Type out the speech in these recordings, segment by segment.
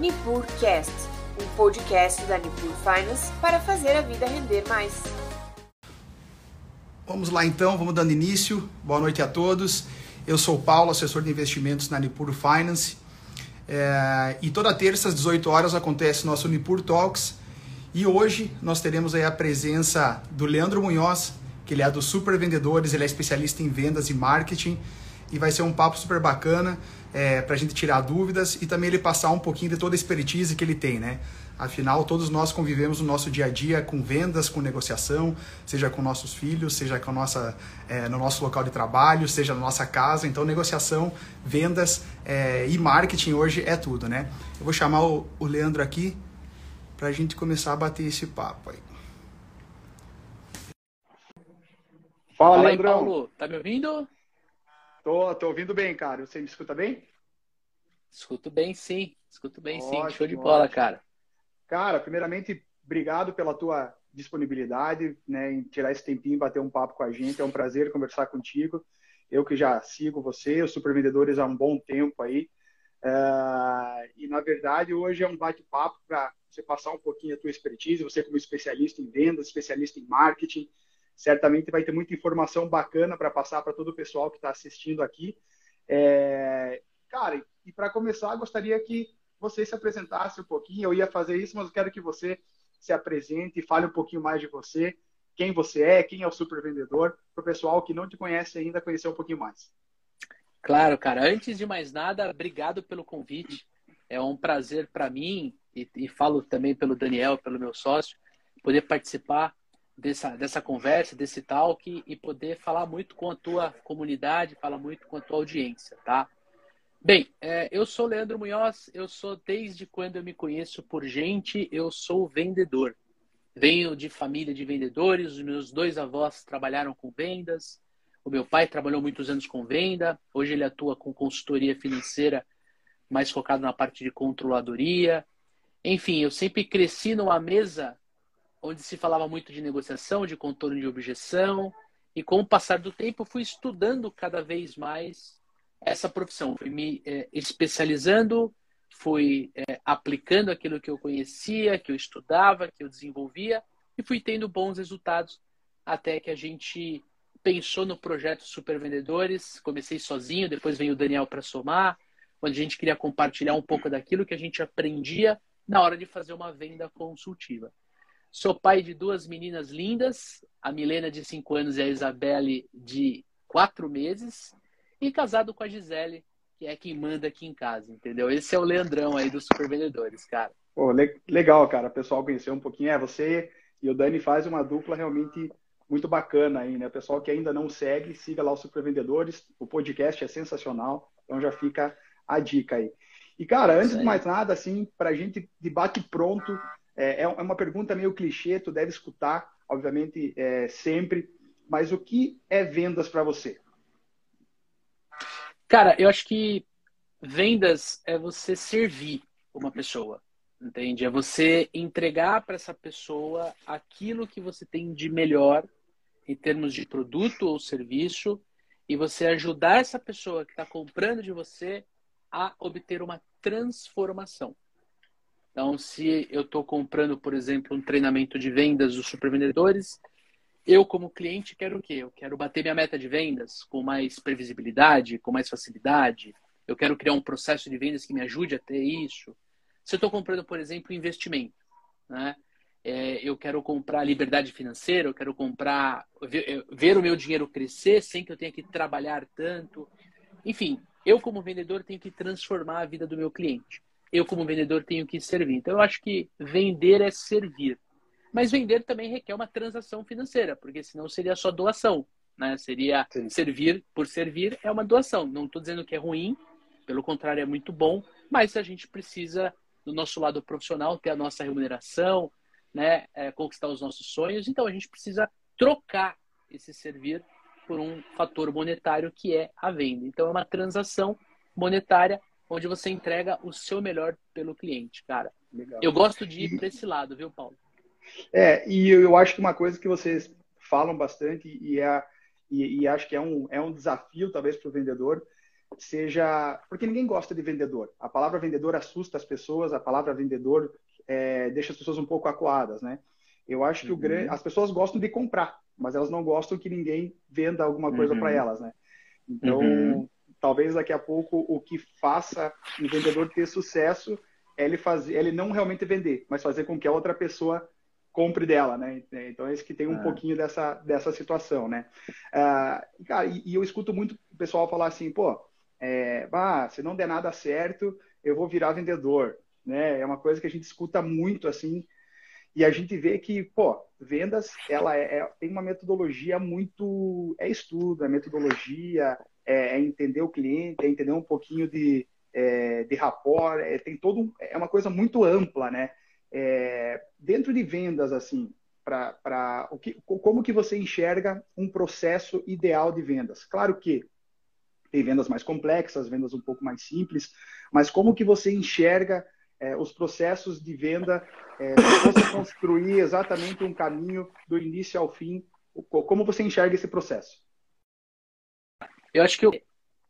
NipurCast, um podcast da Nipur Finance para fazer a vida render mais. Vamos lá então, vamos dando início. Boa noite a todos. Eu sou Paulo, assessor de investimentos na Nipur Finance. É, e toda terça às 18 horas acontece nosso Nipur Talks. E hoje nós teremos aí a presença do Leandro Munhoz, que ele é do Super Vendedores, ele é especialista em vendas e marketing. E vai ser um papo super bacana é, para a gente tirar dúvidas e também ele passar um pouquinho de toda a expertise que ele tem, né? Afinal, todos nós convivemos no nosso dia a dia com vendas, com negociação, seja com nossos filhos, seja com nossa, é, no nosso local de trabalho, seja na nossa casa. Então, negociação, vendas é, e marketing hoje é tudo, né? Eu vou chamar o, o Leandro aqui para a gente começar a bater esse papo aí. Fala, Fala Leandrão. Aí, Paulo. Tá me ouvindo? Tô, tô ouvindo bem, cara. Você me escuta bem? Escuto bem, sim. Escuto bem, ótimo, sim. Show de bola, ótimo. cara. Cara, primeiramente, obrigado pela tua disponibilidade, né, em tirar esse tempinho, bater um papo com a gente. É um prazer conversar contigo. Eu que já sigo você, os Super Vendedores há um bom tempo aí. Uh, e, na verdade, hoje é um bate-papo para você passar um pouquinho a tua expertise, você como especialista em vendas, especialista em marketing, certamente vai ter muita informação bacana para passar para todo o pessoal que está assistindo aqui. É, cara, e para começar, gostaria que você se apresentasse um pouquinho. Eu ia fazer isso, mas eu quero que você se apresente e fale um pouquinho mais de você, quem você é, quem é o super vendedor, para o pessoal que não te conhece ainda conhecer um pouquinho mais. Claro, cara. Antes de mais nada, obrigado pelo convite. É um prazer para mim e, e, falo também pelo Daniel, pelo meu sócio, poder participar dessa, dessa conversa, desse talk e poder falar muito com a tua comunidade, falar muito com a tua audiência, tá? Bem, é, eu sou Leandro Munhoz, eu sou desde quando eu me conheço por gente, eu sou vendedor. Venho de família de vendedores, os meus dois avós trabalharam com vendas, o meu pai trabalhou muitos anos com venda, hoje ele atua com consultoria financeira, mais focado na parte de controladoria. Enfim, eu sempre cresci numa mesa onde se falava muito de negociação, de contorno de objeção, e com o passar do tempo fui estudando cada vez mais essa profissão, fui me é, especializando, fui é, aplicando aquilo que eu conhecia, que eu estudava, que eu desenvolvia e fui tendo bons resultados até que a gente pensou no projeto Super Vendedores. Comecei sozinho, depois veio o Daniel para somar, onde a gente queria compartilhar um pouco daquilo que a gente aprendia na hora de fazer uma venda consultiva. Sou pai de duas meninas lindas, a Milena de 5 anos e a Isabelle de 4 meses e casado com a Gisele, que é quem manda aqui em casa, entendeu? Esse é o Leandrão aí dos Super Vendedores, cara. Pô, legal, cara. O pessoal conheceu um pouquinho. É, você e o Dani faz uma dupla realmente muito bacana aí, né? O pessoal que ainda não segue, siga lá os Super Vendedores. O podcast é sensacional, então já fica a dica aí. E, cara, antes de mais nada, assim, para a gente debate pronto, é, é, uma pergunta meio clichê, tu deve escutar, obviamente, é, sempre, mas o que é vendas para você? Cara, eu acho que vendas é você servir uma pessoa, entende? É você entregar para essa pessoa aquilo que você tem de melhor em termos de produto ou serviço e você ajudar essa pessoa que está comprando de você a obter uma transformação. Então, se eu estou comprando, por exemplo, um treinamento de vendas dos supervendedores, eu, como cliente, quero o quê? Eu quero bater minha meta de vendas com mais previsibilidade, com mais facilidade. Eu quero criar um processo de vendas que me ajude a ter isso. Se eu estou comprando, por exemplo, investimento, né? É, eu quero comprar liberdade financeira, eu quero comprar, ver, ver o meu dinheiro crescer sem que eu tenha que trabalhar tanto. Enfim, eu, como vendedor, tenho que transformar a vida do meu cliente. Eu, como vendedor, tenho que servir. Então, eu acho que vender é servir. Mas vender também requer uma transação financeira, porque senão seria só doação. Né? Seria Sim. servir por servir, é uma doação. Não estou dizendo que é ruim, pelo contrário, é muito bom, mas a gente precisa, do nosso lado profissional, ter a nossa remuneração, né? É, conquistar os nossos sonhos. Então a gente precisa trocar esse servir por um fator monetário que é a venda. Então é uma transação monetária onde você entrega o seu melhor pelo cliente, cara. Legal. Eu gosto de ir para esse lado, viu, Paulo? É, e eu acho que uma coisa que vocês falam bastante e, é, e, e acho que é um, é um desafio, talvez, para o vendedor, seja. Porque ninguém gosta de vendedor. A palavra vendedor assusta as pessoas, a palavra vendedor é, deixa as pessoas um pouco acuadas, né? Eu acho que uhum. o, as pessoas gostam de comprar, mas elas não gostam que ninguém venda alguma coisa uhum. para elas, né? Então, uhum. Talvez daqui a pouco o que faça um vendedor ter sucesso é ele fazer, ele não realmente vender, mas fazer com que a outra pessoa compre dela, né? Então é isso que tem um é. pouquinho dessa, dessa situação, né? Uh, cara, e, e, eu escuto muito o pessoal falar assim, pô, é, bah, se não der nada certo, eu vou virar vendedor, né? É uma coisa que a gente escuta muito assim e a gente vê que, pô, vendas, ela é, é tem uma metodologia muito, é estudo, é metodologia, é, é entender o cliente, é entender um pouquinho de, é, de rapport, é, tem todo é uma coisa muito ampla, né? É, dentro de vendas, assim, para o que, como que você enxerga um processo ideal de vendas? Claro que tem vendas mais complexas, vendas um pouco mais simples, mas como que você enxerga é, os processos de venda, é, você construir exatamente um caminho do início ao fim, como você enxerga esse processo? Eu acho que, eu,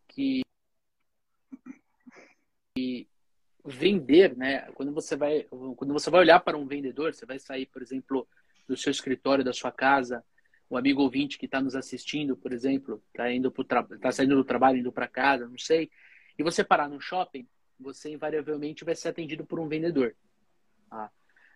que, que vender, né? Quando você vai, quando você vai olhar para um vendedor, você vai sair, por exemplo, do seu escritório, da sua casa, o amigo ouvinte que está nos assistindo, por exemplo, está indo tá saindo do trabalho, indo para casa, não sei, e você parar no shopping, você invariavelmente vai ser atendido por um vendedor. Tá?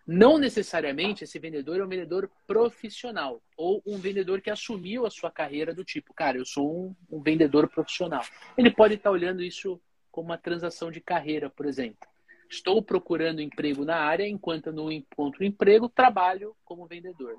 Não necessariamente esse vendedor é um vendedor profissional ou um vendedor que assumiu a sua carreira do tipo, cara, eu sou um, um vendedor profissional. Ele pode estar tá olhando isso como uma transação de carreira, por exemplo. Estou procurando emprego na área, enquanto não encontro emprego, trabalho como vendedor.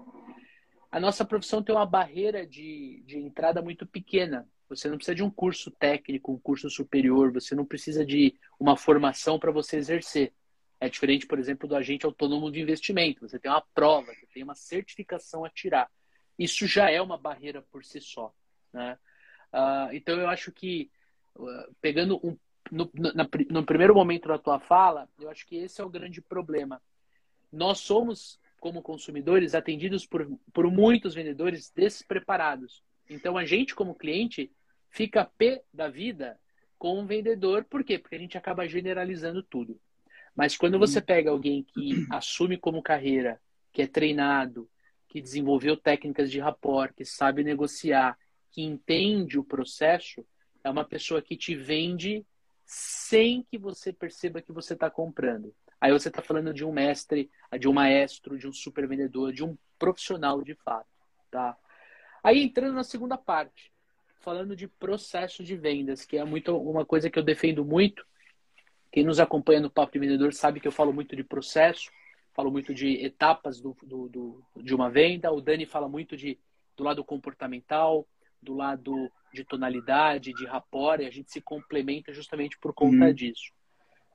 A nossa profissão tem uma barreira de, de entrada muito pequena. Você não precisa de um curso técnico, um curso superior, você não precisa de uma formação para você exercer. É diferente, por exemplo, do agente autônomo de investimento. Você tem uma prova, você tem uma certificação a tirar. Isso já é uma barreira por si só. Né? Uh, então, eu acho que, uh, pegando um no, na, no primeiro momento da tua fala, eu acho que esse é o grande problema. Nós somos, como consumidores, atendidos por, por muitos vendedores despreparados. Então, a gente, como cliente, fica pé da vida com um vendedor. Por quê? Porque a gente acaba generalizando tudo. Mas quando você pega alguém que assume como carreira, que é treinado, que desenvolveu técnicas de rapport, que sabe negociar, que entende o processo, é uma pessoa que te vende sem que você perceba que você está comprando. Aí você está falando de um mestre, de um maestro, de um super vendedor, de um profissional de fato, tá? Aí entrando na segunda parte, falando de processo de vendas, que é muito uma coisa que eu defendo muito. Quem nos acompanha no Papo de Vendedor sabe que eu falo muito de processo, falo muito de etapas do, do, do de uma venda. O Dani fala muito de, do lado comportamental, do lado de tonalidade, de rapport, e a gente se complementa justamente por conta uhum. disso.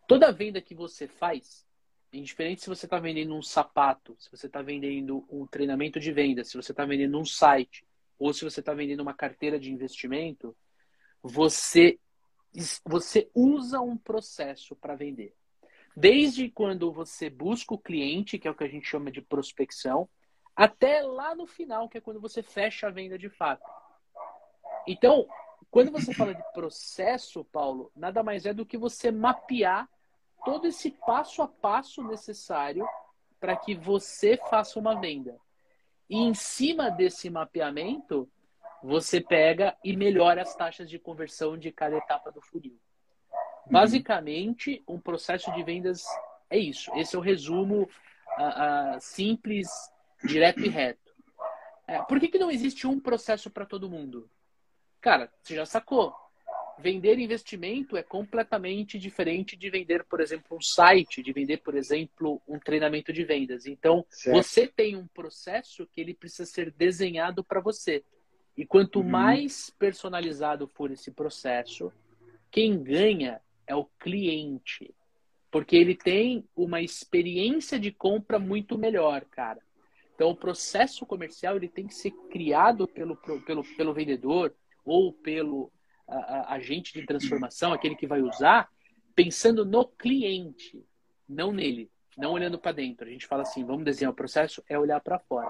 Toda venda que você faz, indiferente se você está vendendo um sapato, se você está vendendo um treinamento de venda, se você está vendendo um site, ou se você está vendendo uma carteira de investimento, você, você usa um processo para vender. Desde quando você busca o cliente, que é o que a gente chama de prospecção, até lá no final, que é quando você fecha a venda de fato. Então, quando você fala de processo, Paulo, nada mais é do que você mapear todo esse passo a passo necessário para que você faça uma venda. E em cima desse mapeamento, você pega e melhora as taxas de conversão de cada etapa do funil. Basicamente, um processo de vendas é isso. Esse é o resumo uh, uh, simples, direto e reto. É, por que, que não existe um processo para todo mundo? Cara, você já sacou. Vender investimento é completamente diferente de vender, por exemplo, um site, de vender, por exemplo, um treinamento de vendas. Então, certo. você tem um processo que ele precisa ser desenhado para você. E quanto uhum. mais personalizado for esse processo, quem ganha é o cliente. Porque ele tem uma experiência de compra muito melhor, cara. Então, o processo comercial ele tem que ser criado pelo, pelo, pelo vendedor, ou pelo a, a, agente de transformação, aquele que vai usar, pensando no cliente, não nele, não olhando para dentro. A gente fala assim, vamos desenhar o processo, é olhar para fora.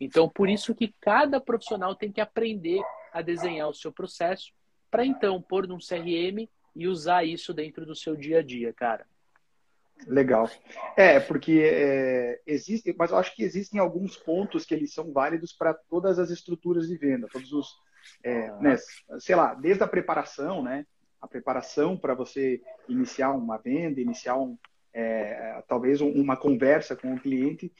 Então, por isso que cada profissional tem que aprender a desenhar o seu processo para então pôr num CRM e usar isso dentro do seu dia a dia, cara. Legal. É, porque é, existe, mas eu acho que existem alguns pontos que eles são válidos para todas as estruturas de venda, todos os, é, ah. né, sei lá, desde a preparação, né? A preparação para você iniciar uma venda, iniciar um, é, talvez um, uma conversa com o cliente.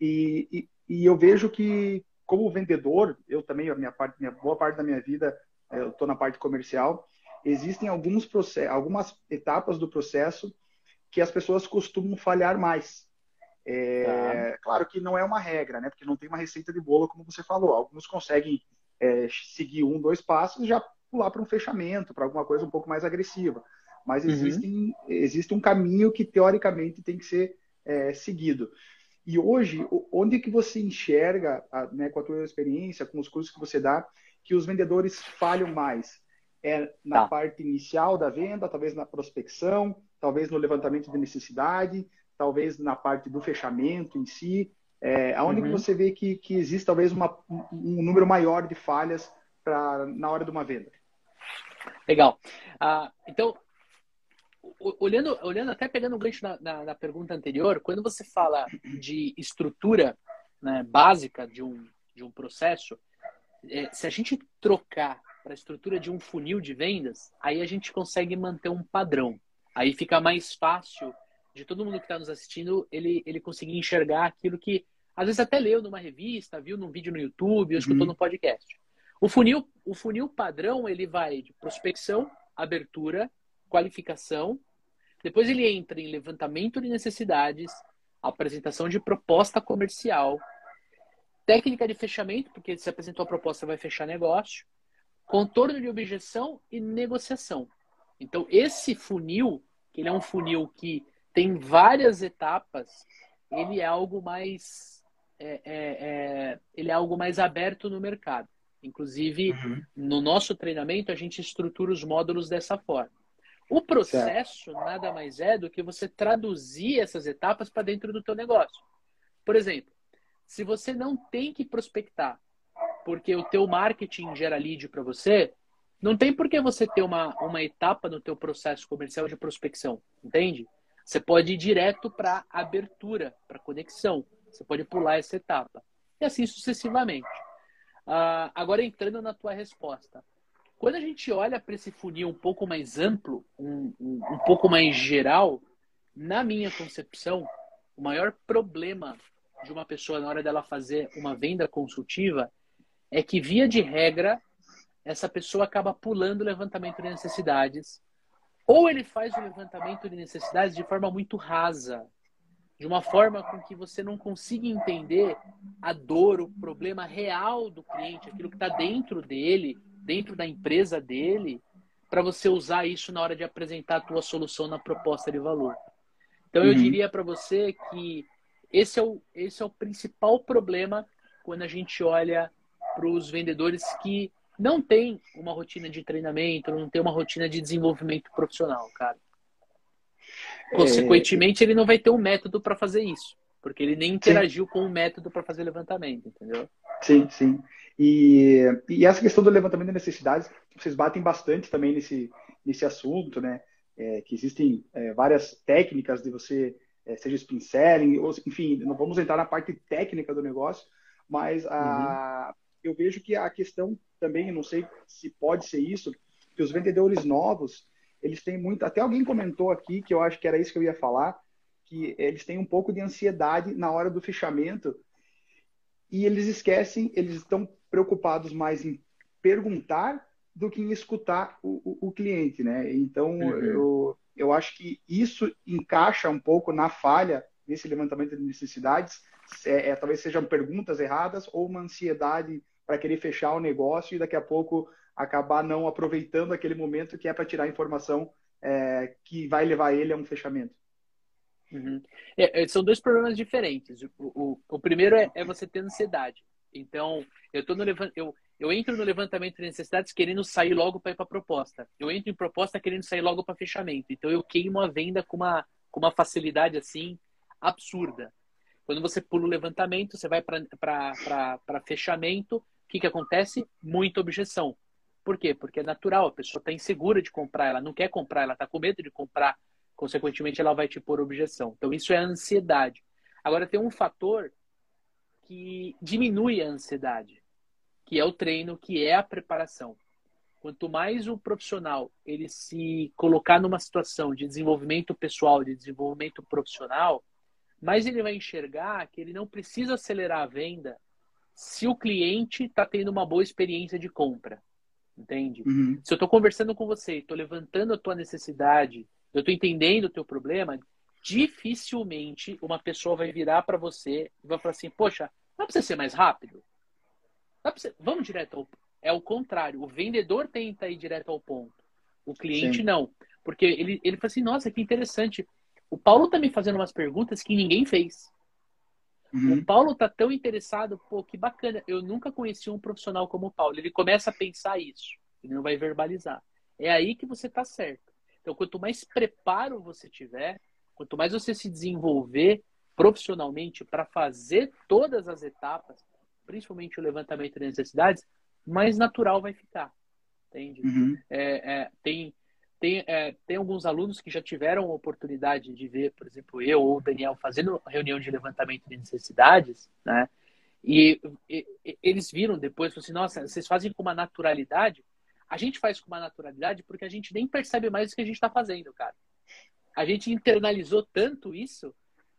E, e, e, eu vejo que, como vendedor, eu também, a minha parte, minha boa parte da minha vida, é, eu estou na parte comercial, existem alguns processos, algumas etapas do processo que as pessoas costumam falhar mais. É, tá. Claro que não é uma regra, né? Porque não tem uma receita de bolo, como você falou. Alguns conseguem é, seguir um, dois passos e já pular para um fechamento, para alguma coisa um pouco mais agressiva. Mas uhum. existem, existe um caminho que, teoricamente, tem que ser é, seguido. E hoje, onde que você enxerga, né, com a tua experiência, com os cursos que você dá, que os vendedores falham mais? É na tá. parte inicial da venda, talvez na prospecção, talvez no levantamento de necessidade, talvez na parte do fechamento em si, é, aonde uhum. que você vê que, que existe talvez uma, um número maior de falhas pra, na hora de uma venda? Legal. Uh, então, olhando, olhando até pegando o gancho na, na, na, pergunta anterior, quando você fala de estrutura né, básica de um, de um processo, é, se a gente trocar para a estrutura de um funil de vendas, aí a gente consegue manter um padrão. Aí fica mais fácil de todo mundo que está nos assistindo ele, ele conseguir enxergar aquilo que às vezes até leu numa revista, viu num vídeo no YouTube, ou escutou uhum. no podcast. O funil, o funil padrão ele vai de prospecção, abertura, qualificação, depois ele entra em levantamento de necessidades, apresentação de proposta comercial, técnica de fechamento, porque se apresentou a proposta vai fechar negócio, contorno de objeção e negociação. Então esse funil ele é um funil que tem várias etapas, ele é algo mais é, é, é, ele é algo mais aberto no mercado. Inclusive, uhum. no nosso treinamento, a gente estrutura os módulos dessa forma. O processo certo. nada mais é do que você traduzir essas etapas para dentro do teu negócio. Por exemplo, se você não tem que prospectar, porque o teu marketing gera lead para você, não tem por que você ter uma, uma etapa no teu processo comercial de prospecção, entende? Você pode ir direto para abertura, para conexão. Você pode pular essa etapa. E assim sucessivamente. Uh, agora entrando na tua resposta. Quando a gente olha para esse funil um pouco mais amplo, um, um, um pouco mais geral, na minha concepção, o maior problema de uma pessoa na hora dela fazer uma venda consultiva é que, via de regra, essa pessoa acaba pulando o levantamento de necessidades. Ou ele faz o levantamento de necessidades de forma muito rasa, de uma forma com que você não consiga entender a dor, o problema real do cliente, aquilo que está dentro dele, dentro da empresa dele, para você usar isso na hora de apresentar a tua solução na proposta de valor. Então eu uhum. diria para você que esse é, o, esse é o principal problema quando a gente olha para os vendedores que não tem uma rotina de treinamento, não tem uma rotina de desenvolvimento profissional, cara. Consequentemente, é... ele não vai ter um método para fazer isso, porque ele nem interagiu sim. com o método para fazer levantamento, entendeu? Sim, sim. E, e essa questão do levantamento de necessidades, vocês batem bastante também nesse, nesse assunto, né? É, que existem é, várias técnicas de você, é, seja spin selling, ou, enfim, não vamos entrar na parte técnica do negócio, mas a, uhum. eu vejo que a questão também, não sei se pode ser isso, que os vendedores novos, eles têm muito. Até alguém comentou aqui, que eu acho que era isso que eu ia falar, que eles têm um pouco de ansiedade na hora do fechamento e eles esquecem, eles estão preocupados mais em perguntar do que em escutar o, o, o cliente, né? Então, uhum. eu, eu acho que isso encaixa um pouco na falha nesse levantamento de necessidades. É, é, talvez sejam perguntas erradas ou uma ansiedade para querer fechar o negócio e daqui a pouco acabar não aproveitando aquele momento que é para tirar a informação é, que vai levar ele a um fechamento. Uhum. É, é são dois problemas diferentes. O, o, o primeiro é, é, você ter ansiedade. Então, eu, tô no, eu, eu entro no levantamento de necessidades querendo sair logo para ir para proposta. Eu entro em proposta querendo sair logo para fechamento. Então, eu queimo a venda com uma, com uma facilidade assim absurda. Quando você pula o levantamento, você vai para fechamento, o que, que acontece? Muita objeção. Por quê? Porque é natural, a pessoa está insegura de comprar, ela não quer comprar, ela está com medo de comprar, consequentemente ela vai te pôr objeção. Então isso é ansiedade. Agora tem um fator que diminui a ansiedade, que é o treino, que é a preparação. Quanto mais o profissional ele se colocar numa situação de desenvolvimento pessoal, de desenvolvimento profissional, mais ele vai enxergar que ele não precisa acelerar a venda se o cliente está tendo uma boa experiência de compra. Entende? Uhum. Se eu estou conversando com você, estou levantando a tua necessidade, eu estou entendendo o teu problema, dificilmente uma pessoa vai virar para você e vai falar assim: Poxa, não precisa ser mais rápido? Ser... Vamos direto ao. É o contrário. O vendedor tenta ir direto ao ponto. O cliente Sim. não. Porque ele, ele fala assim: Nossa, que interessante. O Paulo está me fazendo umas perguntas que ninguém fez. Uhum. O Paulo tá tão interessado, pô, que bacana. Eu nunca conheci um profissional como o Paulo. Ele começa a pensar isso. Ele não vai verbalizar. É aí que você tá certo. Então, quanto mais preparo você tiver, quanto mais você se desenvolver profissionalmente para fazer todas as etapas, principalmente o levantamento de necessidades, mais natural vai ficar. Entende? Uhum. É, é, tem tem, é, tem alguns alunos que já tiveram a oportunidade de ver, por exemplo, eu ou o Daniel fazendo reunião de levantamento de necessidades, né? E, e, e eles viram depois, assim, nossa, vocês fazem com uma naturalidade. A gente faz com uma naturalidade porque a gente nem percebe mais o que a gente está fazendo, cara. A gente internalizou tanto isso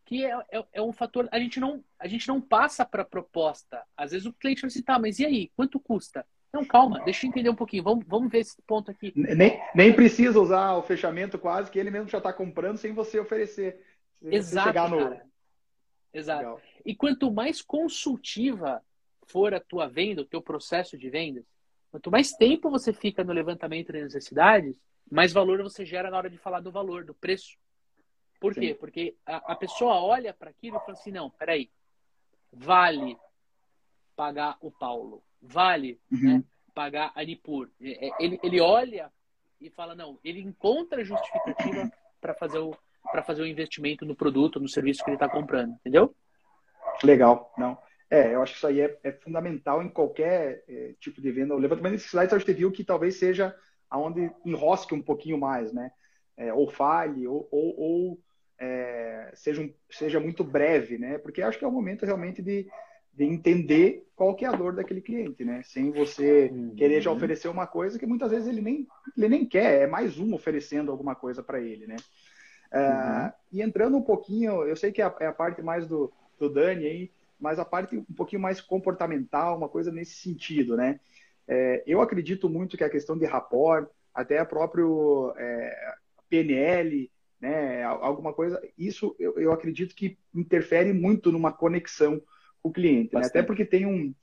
que é, é, é, um fator. A gente não, a gente não passa para a proposta. Às vezes o cliente fala assim, tá, mas e aí? Quanto custa? Não, calma, deixa eu entender um pouquinho. Vamos, vamos ver esse ponto aqui. Nem, nem precisa usar o fechamento quase, que ele mesmo já está comprando sem você oferecer. Sem Exato, você no... Exato. Legal. E quanto mais consultiva for a tua venda, o teu processo de vendas, quanto mais tempo você fica no levantamento de necessidades, mais valor você gera na hora de falar do valor, do preço. Por Sim. quê? Porque a, a pessoa olha para aquilo e fala assim, não, peraí, vale pagar o Paulo vale uhum. né, pagar a Nipur. É, é, ele, ele olha e fala, não, ele encontra justificativa para fazer o para fazer o investimento no produto, no serviço que ele está comprando, entendeu? Legal, não. É, eu acho que isso aí é, é fundamental em qualquer é, tipo de venda. O levantamento de slides, a gente viu que talvez seja aonde enrosque um pouquinho mais, né? É, ou falhe, ou, ou, ou é, seja, um, seja muito breve, né? Porque acho que é o momento realmente de, de entender qual que é a dor daquele cliente, né? Sem você uhum. querer já oferecer uma coisa que muitas vezes ele nem, ele nem quer, é mais um oferecendo alguma coisa para ele, né? Uh, uhum. E entrando um pouquinho, eu sei que é a, é a parte mais do, do Dani aí, mas a parte um pouquinho mais comportamental, uma coisa nesse sentido, né? É, eu acredito muito que a questão de rapport, até a próprio é, PNL, né, alguma coisa, isso eu, eu acredito que interfere muito numa conexão o cliente. Né? Até porque tem um.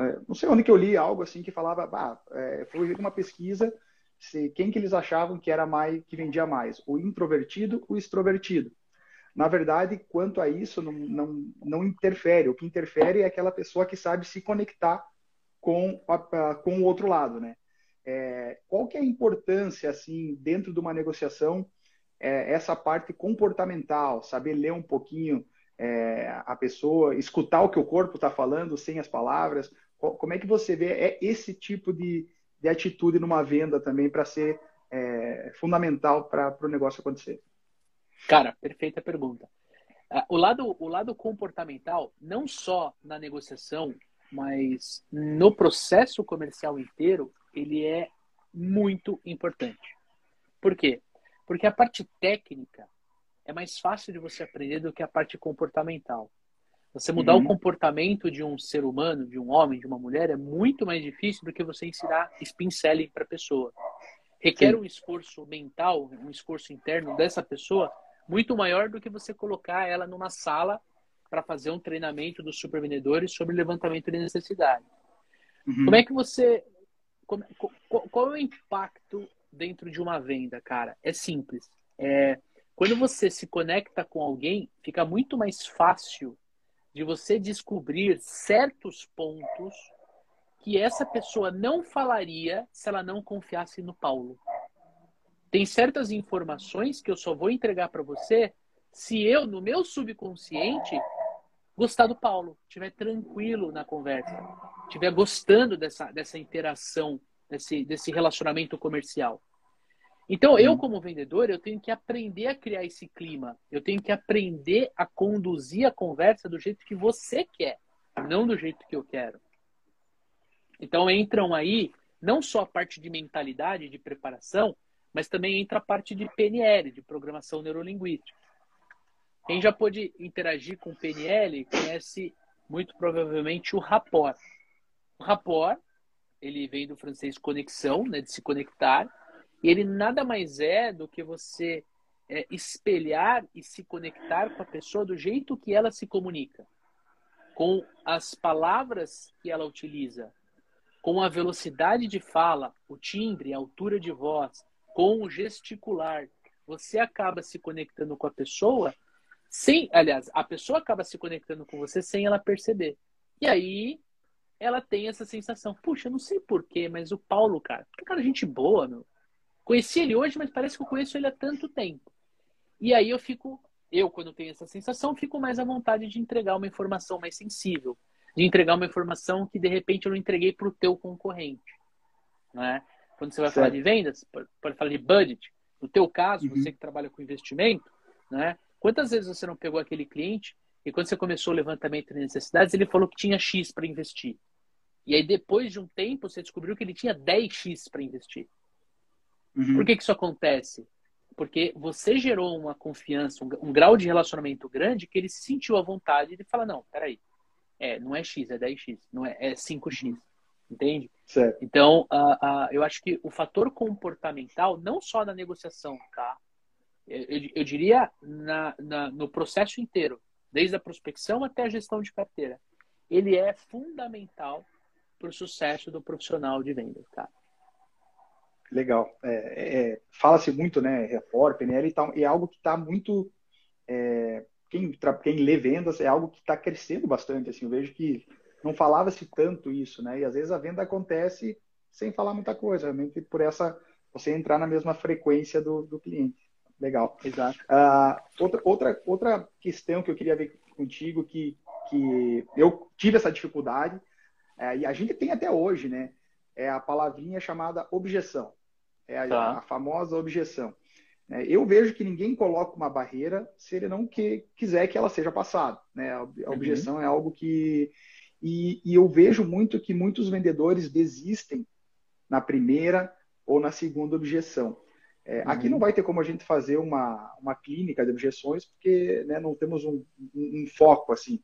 É, não sei onde que eu li algo assim que falava, bah, é, foi uma pesquisa se quem que eles achavam que era mais que vendia mais, o introvertido ou o extrovertido. Na verdade, quanto a isso, não, não, não interfere. O que interfere é aquela pessoa que sabe se conectar com, a, com o outro lado, né? É, qual que é a importância, assim, dentro de uma negociação, é, essa parte comportamental, saber ler um pouquinho é, a pessoa, escutar o que o corpo está falando sem as palavras. Como é que você vê é esse tipo de, de atitude numa venda também para ser é, fundamental para o negócio acontecer? Cara, perfeita pergunta. Ah, o lado, o lado comportamental, não só na negociação, mas no processo comercial inteiro, ele é muito importante. Por quê? Porque a parte técnica é mais fácil de você aprender do que a parte comportamental. Você mudar uhum. o comportamento de um ser humano, de um homem, de uma mulher, é muito mais difícil do que você ensinar spin selling para a pessoa. Requer Sim. um esforço mental, um esforço interno dessa pessoa muito maior do que você colocar ela numa sala para fazer um treinamento dos supervendedores sobre levantamento de necessidade. Uhum. Como é que você. Como, qual, qual é o impacto dentro de uma venda, cara? É simples. É, quando você se conecta com alguém, fica muito mais fácil de você descobrir certos pontos que essa pessoa não falaria se ela não confiasse no Paulo. Tem certas informações que eu só vou entregar para você se eu, no meu subconsciente, gostar do Paulo, estiver tranquilo na conversa, estiver gostando dessa, dessa interação desse, desse relacionamento comercial. Então, eu, uhum. como vendedor, eu tenho que aprender a criar esse clima. Eu tenho que aprender a conduzir a conversa do jeito que você quer, não do jeito que eu quero. Então, entram aí não só a parte de mentalidade, de preparação, mas também entra a parte de PNL, de programação neurolinguística. Quem já pôde interagir com PNL conhece muito provavelmente o rapport. O rapport, ele vem do francês conexão, né, de se conectar, ele nada mais é do que você é, espelhar e se conectar com a pessoa do jeito que ela se comunica, com as palavras que ela utiliza, com a velocidade de fala, o timbre, a altura de voz, com o gesticular. Você acaba se conectando com a pessoa sem, aliás, a pessoa acaba se conectando com você sem ela perceber. E aí ela tem essa sensação, puxa, não sei porquê, mas o Paulo, cara, que cara gente boa, meu. Conheci ele hoje, mas parece que eu conheço ele há tanto tempo. E aí eu fico, eu quando tenho essa sensação, fico mais à vontade de entregar uma informação mais sensível, de entregar uma informação que de repente eu não entreguei para o teu concorrente, né? Quando você vai certo. falar de vendas, pode falar de budget. No teu caso, uhum. você que trabalha com investimento, né? Quantas vezes você não pegou aquele cliente e quando você começou o levantamento de necessidades, ele falou que tinha X para investir. E aí depois de um tempo, você descobriu que ele tinha 10X para investir. Uhum. Por que, que isso acontece? Porque você gerou uma confiança, um, um, grau de relacionamento grande que ele se sentiu à vontade de falar, não, peraí, é, não é X, é 10X, não é, é 5X, entende? Certo. Então, uh, uh, eu acho que o fator comportamental, não só na negociação, tá? Eu, eu, eu diria na, na, no processo inteiro, desde a prospecção até a gestão de carteira, ele é fundamental para o sucesso do profissional de vendas, cara. Legal. É, é, Fala-se muito, né, Refor, PNL e tal, e é algo que está muito. É, quem, quem lê vendas é algo que está crescendo bastante. Assim, eu vejo que não falava-se tanto isso, né? E às vezes a venda acontece sem falar muita coisa, realmente por essa você entrar na mesma frequência do, do cliente. Legal. Exato. Uh, outra, outra, outra questão que eu queria ver contigo, que, que eu tive essa dificuldade, é, e a gente tem até hoje, né? É a palavrinha chamada objeção. É a, tá. a famosa objeção. É, eu vejo que ninguém coloca uma barreira se ele não que, quiser que ela seja passada. Né? A, uhum. objeção uhum. é algo que. E, e, eu vejo muito que muitos vendedores desistem na primeira ou na segunda objeção. É, uhum. Aqui não vai ter como a gente fazer uma, uma clínica de objeções, porque né, não temos um, um, um, foco assim.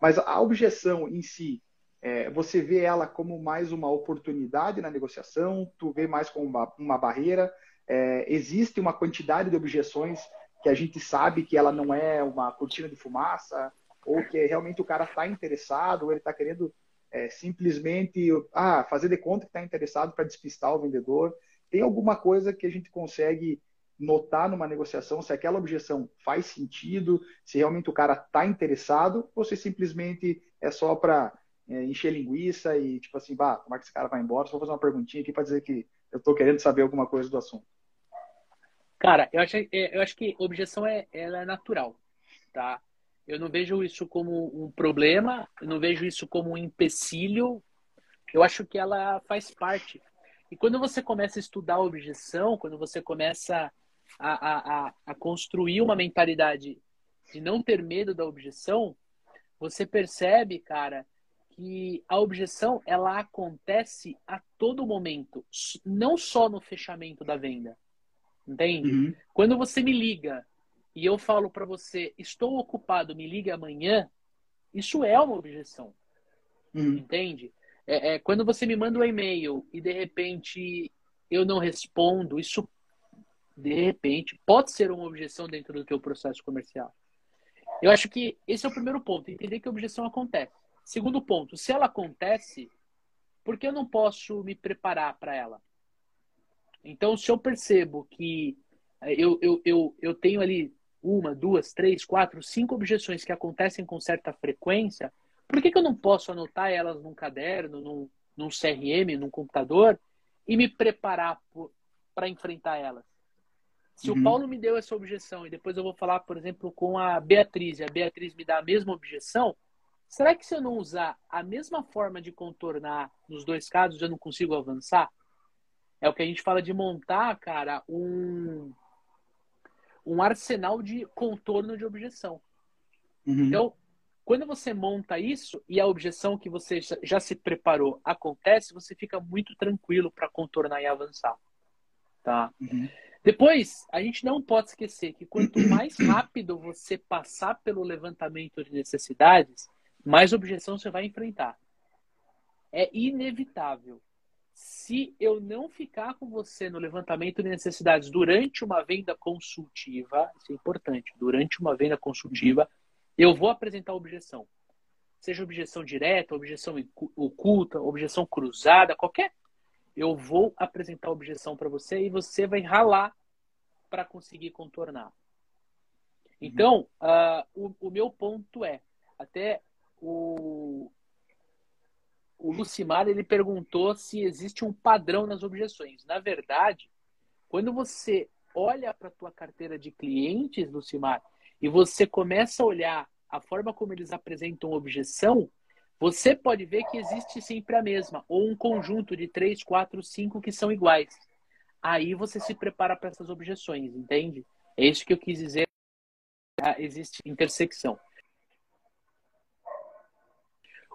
Mas a objeção em si, é, você vê ela como mais uma oportunidade na negociação, tu vê mais como uma, uma barreira. É, existe uma quantidade de objeções que a gente sabe que ela não é uma cortina de fumaça, ou que realmente o cara está interessado, ou ele está querendo é, simplesmente ah, fazer de conta que está interessado para despistar o vendedor. Tem alguma coisa que a gente consegue notar numa negociação se aquela objeção faz sentido, se realmente o cara está interessado, ou se simplesmente é só para é, encher linguiça e tipo assim, bah, como é que esse cara vai embora? Só vou fazer uma perguntinha aqui para dizer que eu estou querendo saber alguma coisa do assunto. Cara, eu acho, é, eu acho que objeção é, ela é natural, tá? Eu não vejo isso como um problema, eu não vejo isso como um empecilho. Eu acho que ela faz parte. E quando você começa a estudar a objeção, quando você começa a, a, a construir uma mentalidade de não ter medo da objeção, você percebe, cara, que a objeção ela acontece a todo momento, não só no fechamento da venda. Entende? Uhum. Quando você me liga e eu falo para você, estou ocupado, me ligue amanhã, isso é uma objeção. Uhum. Entende? É, é, quando você me manda um e-mail e de repente eu não respondo, isso de repente pode ser uma objeção dentro do teu processo comercial. Eu acho que esse é o primeiro ponto, entender que a objeção acontece. Segundo ponto, se ela acontece, por que eu não posso me preparar para ela? Então, se eu percebo que é, eu, eu, eu, eu tenho ali uma, duas, três, quatro, cinco objeções que acontecem com certa frequência, por que, que eu não posso anotar elas num caderno, num, num CRM, num computador e me preparar para enfrentar elas? Se uhum. o Paulo me deu essa objeção e depois eu vou falar, por exemplo, com a Beatriz e a Beatriz me dá a mesma objeção, será que se eu não usar a mesma forma de contornar nos dois casos eu não consigo avançar? É o que a gente fala de montar, cara, um, um arsenal de contorno de objeção. Uhum. Então, quando você monta isso e a objeção que você já se preparou acontece, você fica muito tranquilo para contornar e avançar. Tá? Uhum. Depois, a gente não pode esquecer que quanto mais rápido você passar pelo levantamento de necessidades, mais objeção você vai enfrentar. É inevitável. Se eu não ficar com você no levantamento de necessidades durante uma venda consultiva, isso é importante, durante uma venda consultiva, eu vou apresentar objeção. Seja objeção direta, objeção oculta, objeção cruzada, qualquer eu vou apresentar objeção para você e você vai ralar para conseguir contornar. Então, uh, o, o, meu ponto é, até o, o Lucimar ele perguntou se existe um padrão nas objeções. Na verdade, quando você olha para a tua carteira de clientes, Lucimar, e você começa a olhar a forma como eles apresentam objeção, você pode ver que existe sempre a mesma, ou um conjunto de três, quatro, cinco que são iguais. Aí você se prepara para essas objeções, entende? É isso que eu quis dizer. Ah, existe intersecção.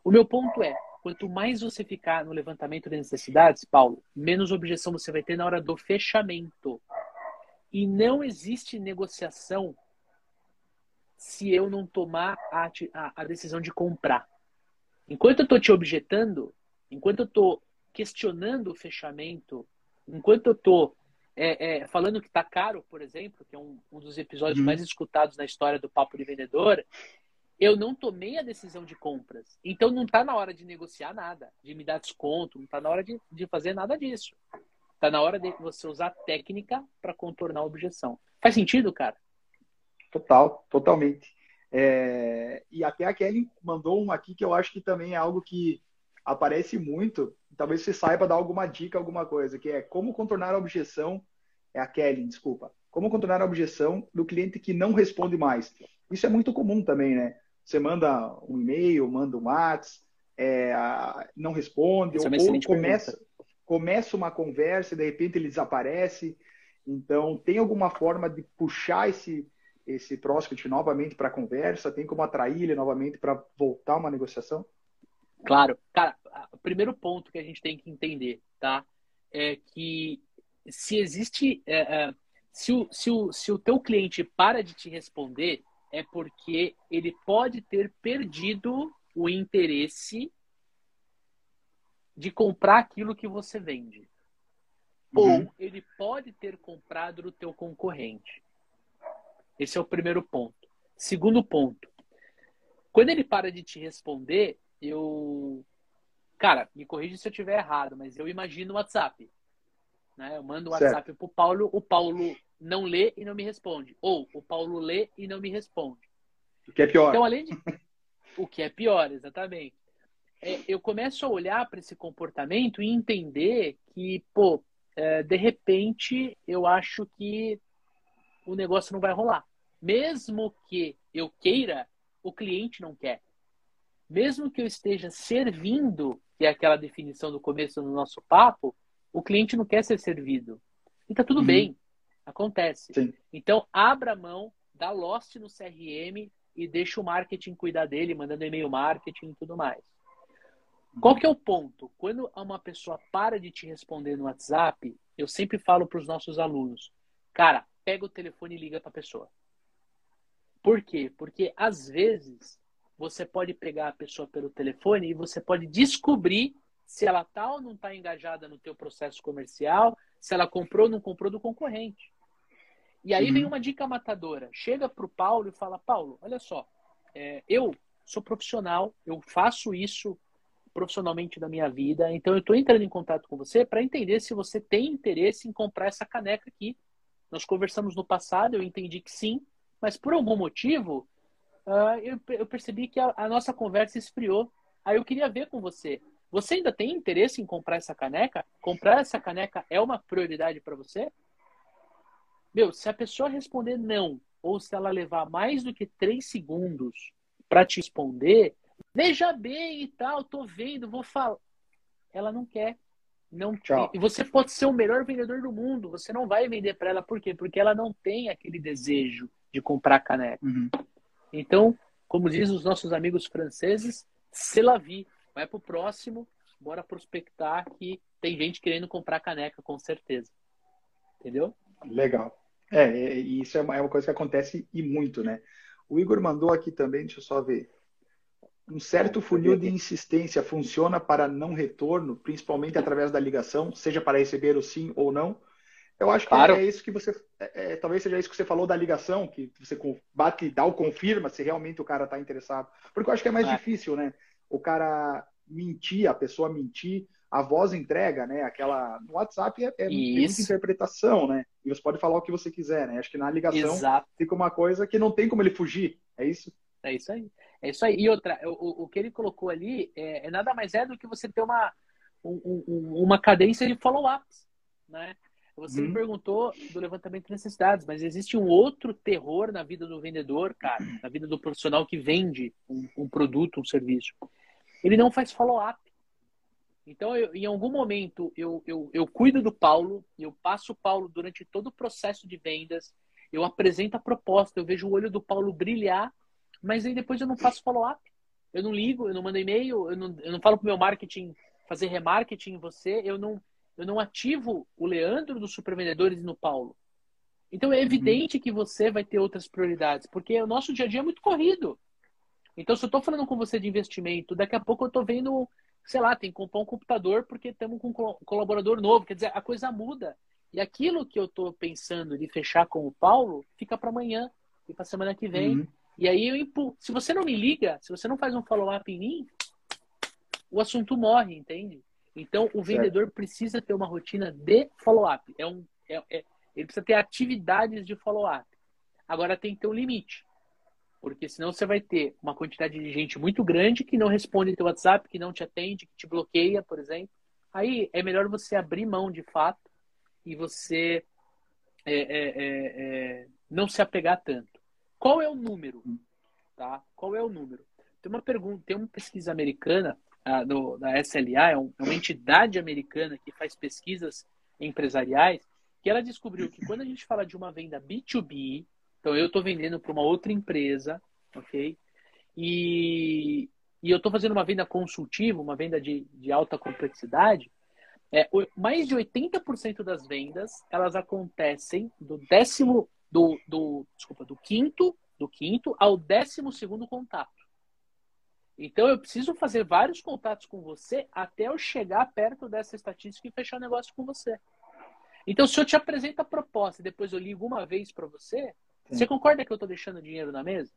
O meu ponto é, quanto mais você ficar no levantamento de necessidades, Paulo, menos objeção você vai ter na hora do fechamento. E não existe negociação se eu não tomar a, a, a decisão de comprar. Enquanto eu estou te objetando, enquanto eu estou questionando o fechamento, enquanto eu estou é, é, falando que está caro, por exemplo, que é um, um dos episódios uhum. mais escutados na história do Papo de Vendedor, eu não tomei a decisão de compras. Então não está na hora de negociar nada, de me dar desconto, não está na hora de, de fazer nada disso. Está na hora de você usar técnica para contornar a objeção. Faz sentido, cara? Total, totalmente. É, e até a Kelly mandou um aqui que eu acho que também é algo que aparece muito. Talvez você saiba dar alguma dica, alguma coisa, que é como contornar a objeção. É a Kelly, desculpa. Como contornar a objeção do cliente que não responde mais. Isso é muito comum também, né? Você manda um e-mail, manda um WhatsApp, é, não responde, Isso é ou, é ou começa, começa uma conversa e de repente ele desaparece. Então, tem alguma forma de puxar esse, esse prospect novamente para a conversa? Tem como atrair ele novamente para voltar uma negociação? Claro. Cara, o primeiro ponto que a gente tem que entender, tá? É que se existe... É, é, se, o, se, o, se o teu cliente para de te responder, é porque ele pode ter perdido o interesse de comprar aquilo que você vende. Uhum. Ou ele pode ter comprado do teu concorrente. Esse é o primeiro ponto. Segundo ponto. Quando ele para de te responder, eu. Cara, me corrija se eu estiver errado, mas eu imagino o WhatsApp. Né? Eu mando o WhatsApp certo. pro Paulo, o Paulo não lê e não me responde. Ou o Paulo lê e não me responde. O que é pior. Então, além de. o que é pior, exatamente. É, eu começo a olhar para esse comportamento e entender que, pô, é, de repente, eu acho que o negócio não vai rolar. Mesmo que eu queira, o cliente não quer. Mesmo que eu esteja servindo, que é aquela definição do começo do nosso papo, o cliente não quer ser servido. E tá tudo uhum. bem, acontece. Sim. Então, abra mão, dá lost no CRM e deixa o marketing cuidar dele, mandando e-mail marketing e tudo mais. Qual que é o ponto? Quando uma pessoa para de te responder no WhatsApp, eu sempre falo para os nossos alunos, cara, pega o telefone e liga para a pessoa. Por quê? Porque às vezes você pode pegar a pessoa pelo telefone e você pode descobrir se ela tá ou não está engajada no teu processo comercial, se ela comprou ou não comprou do concorrente. E aí uhum. vem uma dica matadora. Chega para o Paulo e fala, Paulo, olha só, é, eu sou profissional, eu faço isso profissionalmente da minha vida, então eu estou entrando em contato com você para entender se você tem interesse em comprar essa caneca aqui nós conversamos no passado, eu entendi que sim, mas por algum motivo uh, eu, eu, percebi que a, a, nossa conversa esfriou. Aí eu queria ver com você. Você ainda tem interesse em comprar essa caneca? Comprar essa caneca é uma prioridade para você? Meu, se a pessoa responder não, ou se ela levar mais do que três segundos para te responder, veja bem e tal, tô vendo, vou falar. Ela não quer. Não, Tchau. E você pode ser o melhor vendedor do mundo, você não vai vender para ela por quê? Porque ela não tem aquele desejo de comprar caneca. Uhum. Então, como dizem os nossos amigos franceses, se la vie, vai pro próximo, bora prospectar que tem gente querendo comprar caneca, com certeza. Entendeu? Legal. É, e isso é uma, é uma coisa que acontece e muito, né? O Igor mandou aqui também, deixa eu só ver. Um certo funil de insistência funciona para não retorno, principalmente através da ligação, seja para receber o sim ou não. Eu acho que claro. é isso que você. É, é, talvez seja isso que você falou da ligação, que você bate, dá o confirma se realmente o cara está interessado. Porque eu acho que é mais é. difícil, né? O cara mentir, a pessoa mentir, a voz entrega, né? Aquela. No WhatsApp é, é muita interpretação, né? E você pode falar o que você quiser, né? Acho que na ligação Exato. fica uma coisa que não tem como ele fugir. É isso? É isso aí. É isso aí. E outra, o, o que ele colocou ali é, é nada mais é do que você ter uma, um, um, uma cadência de follow-ups, né? Você hum. me uhum. perguntou do levantamento de necessidades, mas existe um outro terror na vida do vendedor, cara, na vida do profissional que vende um, um produto, um serviço. Ele não faz follow-up. Então, eu, em algum momento, eu, eu, eu cuido do Paulo, eu passo o Paulo durante todo o processo de vendas, eu apresento a proposta, eu vejo o olho do Paulo brilhar, mas aí depois eu não faço follow-up. Eu não ligo, eu não mando e-mail, eu não, eu não falo para o meu marketing fazer remarketing em você, eu não, eu não ativo o Leandro dos supervendedores no Paulo. Então é evidente uhum. que você vai ter outras prioridades, porque o nosso dia a dia é muito corrido. Então, se eu estou falando com você de investimento, daqui a pouco eu estou vendo sei lá, tem que comprar um computador porque estamos com um colaborador novo. Quer dizer, a coisa muda. E aquilo que eu estou pensando de fechar com o Paulo fica para amanhã, e para semana que vem. Uhum. E aí eu impu... Se você não me liga, se você não faz um follow-up em mim, o assunto morre, entende? Então o vendedor certo. precisa ter uma rotina de follow-up. É um, é, é, ele precisa ter atividades de follow-up. Agora tem que ter um limite. Porque senão você vai ter uma quantidade de gente muito grande que não responde teu WhatsApp, que não te atende, que te bloqueia, por exemplo. Aí é melhor você abrir mão de fato e você é, é, é, é não se apegar tanto. Qual é o número? Tá? Qual é o número? Tem uma pergunta, tem uma pesquisa americana a, do, da SLA, é, é uma entidade americana que faz pesquisas empresariais, que ela descobriu que quando a gente fala de uma venda B2B, então eu estou vendendo para uma outra empresa, ok? E, e eu estou fazendo uma venda consultiva, uma venda de, de alta complexidade. É, mais de 80% das vendas elas acontecem do décimo do, do desculpa do quinto do quinto ao décimo segundo contato. Então eu preciso fazer vários contatos com você até eu chegar perto dessa estatística e fechar o negócio com você. Então se eu te apresento a proposta e depois eu ligo uma vez para você, você concorda que eu estou deixando dinheiro na mesa?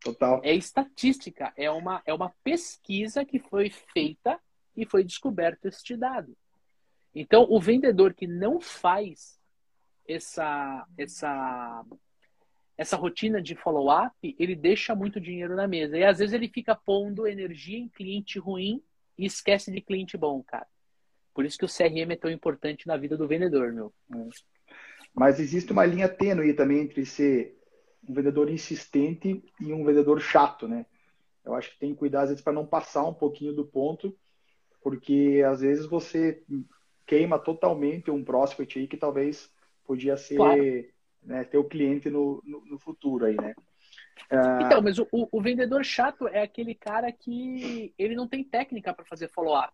Total. É estatística, é uma, é uma pesquisa que foi feita e foi descoberto este dado. Então, o vendedor que não faz essa, essa, essa rotina de follow-up, ele deixa muito dinheiro na mesa. E às vezes ele fica pondo energia em cliente ruim e esquece de cliente bom, cara. Por isso que o CRM é tão importante na vida do vendedor, meu. Mas existe uma linha tênue também entre ser um vendedor insistente e um vendedor chato, né? Eu acho que tem que cuidar às vezes para não passar um pouquinho do ponto, porque às vezes você queima totalmente um prospect aí que talvez podia ser claro. né, ter o cliente no, no, no futuro aí, né? Uh... Então, mas o, o, vendedor chato é aquele cara que ele não tem técnica para fazer follow-up.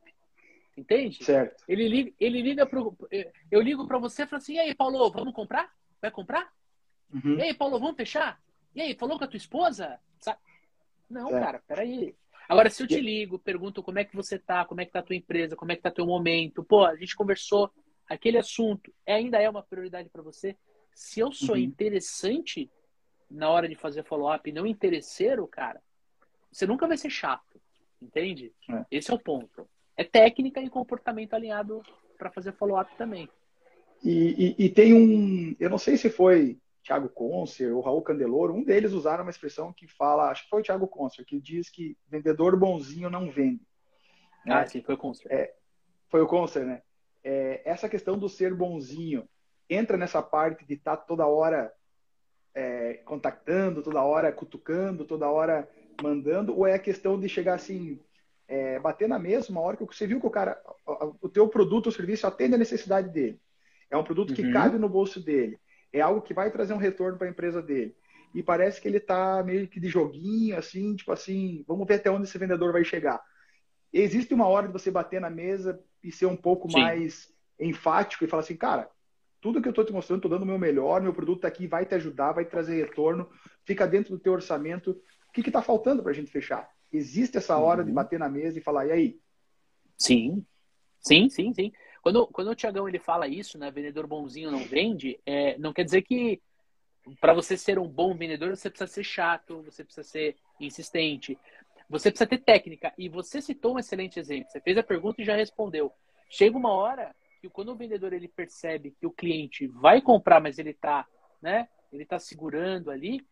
Entende? Certo. Ele liga, ele liga pro. Eu ligo para você e falo assim: e aí, Paulo, vamos comprar? Vai comprar? Uhum. E aí, Paulo, vamos fechar? E aí, falou com a tua esposa? Sabe? Não, certo. cara, peraí. Agora, se eu te ligo, pergunto como é que você tá, como é que tá a tua empresa, como é que tá teu momento, pô, a gente conversou, aquele assunto ainda é uma prioridade para você. Se eu sou uhum. interessante na hora de fazer follow-up e não interesseiro, cara, você nunca vai ser chato, entende? É. Esse é o ponto é técnica e comportamento alinhado para fazer follow-up também. E, e, e, tem um, eu não sei se foi Thiago Concer ou Raul Candeloro, um deles usaram uma expressão que fala, acho que foi o Thiago Concer, que diz que vendedor bonzinho não vende. Né? Ah, sim, foi o Concer. É, foi o Concer, né? É, essa questão do ser bonzinho entra nessa parte de estar tá toda hora é, contactando, toda hora cutucando, toda hora mandando, ou é a questão de chegar assim, é, bater na mesa uma hora que você viu que o cara, o teu produto ou serviço atende a necessidade dele. É um produto que uhum. cabe no bolso dele. É algo que vai trazer um retorno para a empresa dele. E parece que ele está meio que de joguinho, assim, tipo assim, vamos ver até onde esse vendedor vai chegar. Existe uma hora de você bater na mesa e ser um pouco Sim. mais enfático e falar assim, cara, tudo que eu estou te mostrando, estou dando o meu melhor, meu produto está aqui, vai te ajudar, vai trazer retorno, fica dentro do teu orçamento. O que está faltando para a gente fechar? Existe essa hora uhum. de bater na mesa e falar, e aí? Sim, sim, sim, sim. Quando, quando o Tiagão ele fala isso, né, vendedor bonzinho não vende, é, não quer dizer que para você ser um bom vendedor você precisa ser chato, você precisa ser insistente, você precisa ter técnica. E você citou um excelente exemplo. Você fez a pergunta e já respondeu. Chega uma hora que quando o vendedor ele percebe que o cliente vai comprar, mas ele está, né, ele tá segurando ali,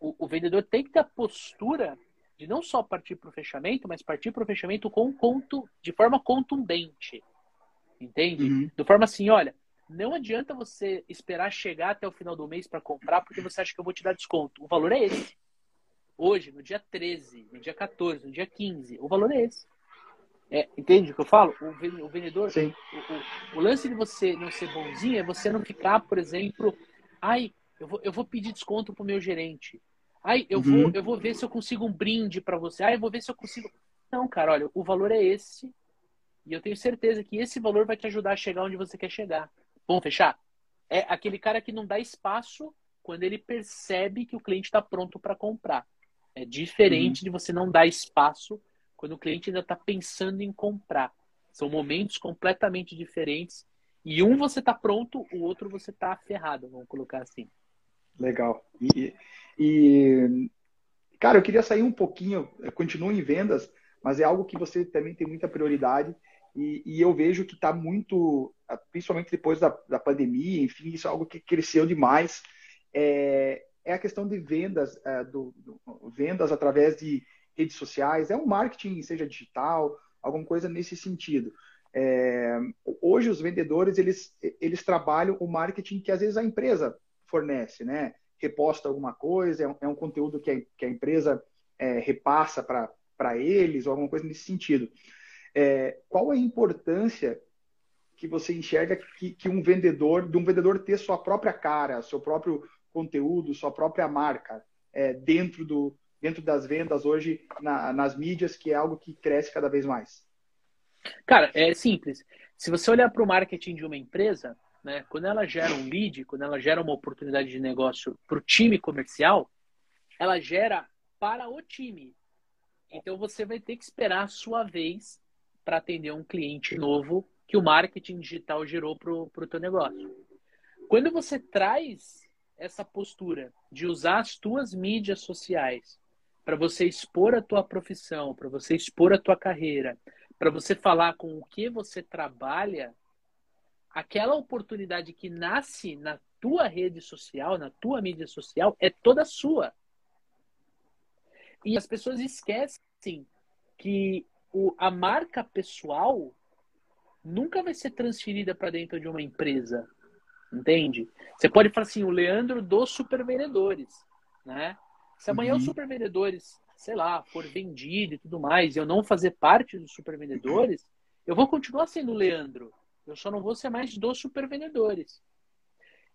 o, o vendedor tem que ter a postura de não só partir para o fechamento, mas partir para o fechamento com conto, de forma contundente. Entende? Uhum. De forma assim, olha, não adianta você esperar chegar até o final do mês para comprar porque você acha que eu vou te dar desconto. O valor é esse. Hoje, no dia 13, no dia 14, no dia 15, o valor é esse. É, entende o que eu falo? O, vendedor, o, o, o, lance de você não ser bonzinho é você não ficar, por exemplo, ai, eu vou, eu vou pedir desconto pro meu gerente. Ai, eu, uhum. vou, eu vou ver se eu consigo um brinde para você. Ai, eu vou ver se eu consigo. Não, cara, olha, o valor é esse. E eu tenho certeza que esse valor vai te ajudar a chegar onde você quer chegar. Vamos fechar? É aquele cara que não dá espaço quando ele percebe que o cliente está pronto para comprar. É diferente uhum. de você não dar espaço quando o cliente ainda está pensando em comprar. São momentos completamente diferentes. E um você está pronto, o outro você está ferrado, vamos colocar assim. Legal. E, e, cara, eu queria sair um pouquinho, continuo em vendas, mas é algo que você também tem muita prioridade, e, e eu vejo que está muito, principalmente depois da, da pandemia, enfim, isso é algo que cresceu demais. É, é a questão de vendas, é, do, do, vendas através de redes sociais, é um marketing, seja digital, alguma coisa nesse sentido. É, hoje os vendedores eles, eles trabalham o marketing que às vezes a empresa fornece, né? Reposta alguma coisa, é um, é um conteúdo que a, que a empresa é, repassa para eles ou alguma coisa nesse sentido. É, qual a importância que você enxerga que, que, um vendedor, de um vendedor ter sua própria cara, seu próprio conteúdo, sua própria marca é, dentro, do, dentro das vendas hoje na, nas mídias, que é algo que cresce cada vez mais? Cara, é simples. Se você olhar para o marketing de uma empresa, né, quando ela gera um lead, quando ela gera uma oportunidade de negócio para o time comercial, ela gera para o time. Então você vai ter que esperar a sua vez para atender um cliente novo que o marketing digital gerou para o teu negócio. Quando você traz essa postura de usar as tuas mídias sociais para você expor a tua profissão, para você expor a tua carreira, para você falar com o que você trabalha, aquela oportunidade que nasce na tua rede social, na tua mídia social, é toda sua. E as pessoas esquecem que o, a marca pessoal nunca vai ser transferida para dentro de uma empresa. Entende? Você pode falar assim, o Leandro dos supervendedores, né? Se amanhã uhum. os supervendedores, sei lá, for vendido e tudo mais, e eu não fazer parte dos supervendedores, eu vou continuar sendo o Leandro. Eu só não vou ser mais dos supervendedores.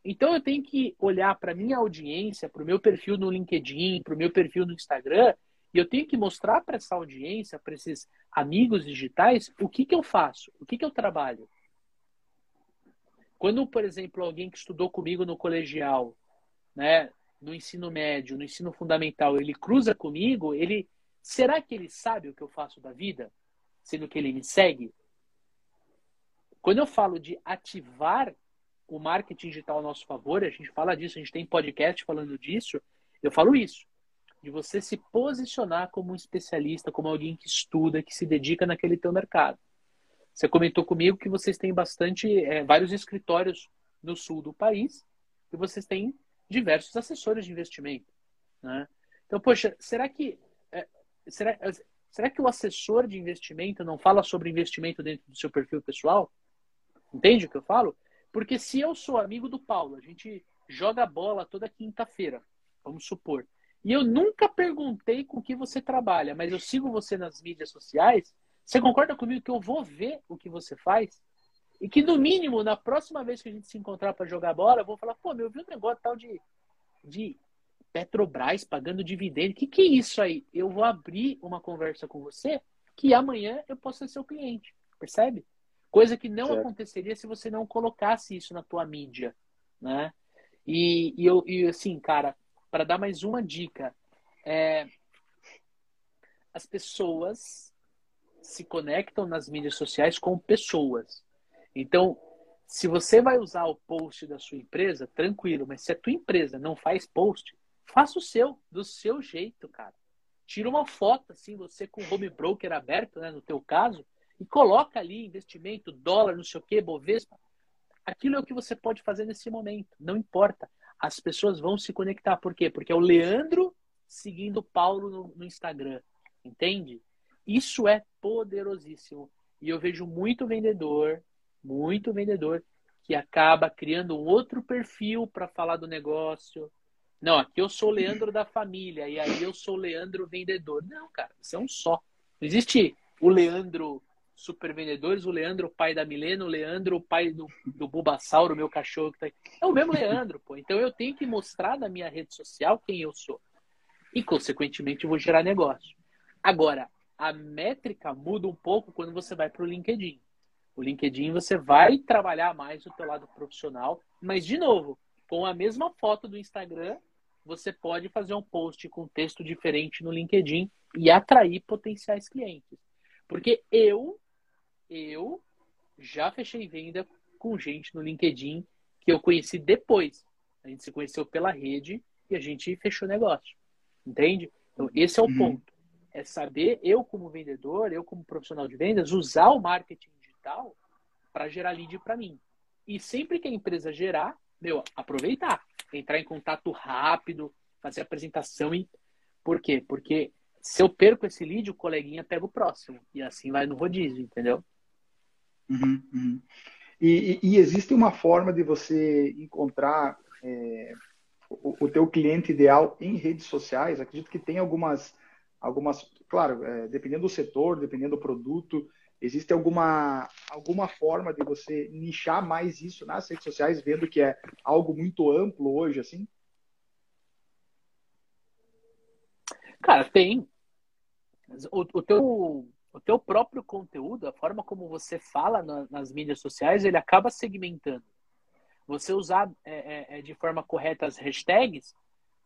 Então eu tenho que olhar para minha audiência, para o meu perfil no LinkedIn, para o meu perfil no Instagram e eu tenho que mostrar para essa audiência, para esses amigos digitais, o que, que eu faço, o que, que eu trabalho. Quando, por exemplo, alguém que estudou comigo no colegial, né, no ensino médio, no ensino fundamental, ele cruza comigo, ele será que ele sabe o que eu faço da vida, sendo que ele me segue? Quando eu falo de ativar o marketing digital a nosso favor, a gente fala disso, a gente tem podcast falando disso, eu falo isso de você se posicionar como um especialista, como alguém que estuda, que se dedica naquele teu mercado. Você comentou comigo que vocês têm bastante, é, vários escritórios no sul do país e vocês têm diversos assessores de investimento. Né? Então, poxa, será que é, será, será que o assessor de investimento não fala sobre investimento dentro do seu perfil pessoal? Entende o que eu falo? Porque se eu sou amigo do Paulo, a gente joga bola toda quinta-feira, vamos supor, E eu nunca perguntei com que você trabalha, mas eu sigo você nas mídias sociais. Você concorda comigo que eu vou ver o que você faz? E que, no mínimo, na próxima vez que a gente se encontrar para jogar bola, eu vou falar, pô, meu, viu um negócio tal de, de Petrobras pagando dividendo. O que, que é isso aí? Eu vou abrir uma conversa com você que amanhã eu posso ser seu cliente. Percebe? Coisa que não certo. aconteceria se você não colocasse isso na tua mídia, né? E, e eu, e assim, cara, para dar mais uma dica, é, as pessoas se conectam nas mídias sociais com pessoas. Então, se você vai usar o post da sua empresa, tranquilo, mas se a tua empresa não faz post, faça o seu, do seu jeito, cara. Tira uma foto, assim, você com o home broker aberto, né, no teu caso, e coloca ali investimento, dólar, não sei o quê, Bovespa. Aquilo é o que você pode fazer nesse momento, não importa. As pessoas vão se conectar. Por quê? Porque é o Leandro seguindo o Paulo no, no Instagram. Entende? Isso é poderosíssimo. E eu vejo muito vendedor, muito vendedor, que acaba criando um outro perfil para falar do negócio. Não, aqui eu sou o Leandro da família, e aí eu sou o Leandro vendedor. Não, cara, você é um só. Não existe o Leandro super vendedores, o Leandro, o pai da Milena, o Leandro, o pai do, do Bulbasauro, meu cachorro que tá aí. É o mesmo Leandro, pô. Então eu tenho que mostrar na minha rede social quem eu sou. E, consequentemente, eu vou gerar negócio. Agora, a métrica muda um pouco quando você vai para o LinkedIn. O LinkedIn você vai trabalhar mais o teu lado profissional, mas, de novo, com a mesma foto do Instagram, você pode fazer um post com texto diferente no LinkedIn e atrair potenciais clientes. Porque eu eu já fechei venda com gente no LinkedIn que eu conheci depois. A gente se conheceu pela rede e a gente fechou negócio. Entende? Então, esse é o uhum. ponto. É saber, eu como vendedor, eu como profissional de vendas, usar o marketing digital para gerar lead para mim. E sempre que a empresa gerar, meu, aproveitar. Entrar em contato rápido, fazer apresentação. E... Por quê? Porque se eu perco esse lead, o coleguinha pega o próximo. E assim vai no rodízio, entendeu? Uhum, uhum. E, e, existe uma forma de você encontrar é, o, o teu cliente ideal em redes sociais? Acredito que tem algumas, algumas claro, é, dependendo do setor, dependendo do produto, existe alguma, alguma forma de você nichar mais isso nas redes sociais, vendo que é algo muito amplo hoje, assim? Cara, tem. O, o teu o teu próprio conteúdo, a forma como você fala na, nas mídias sociais, ele acaba segmentando. Você usar é, é, é, de forma correta as hashtags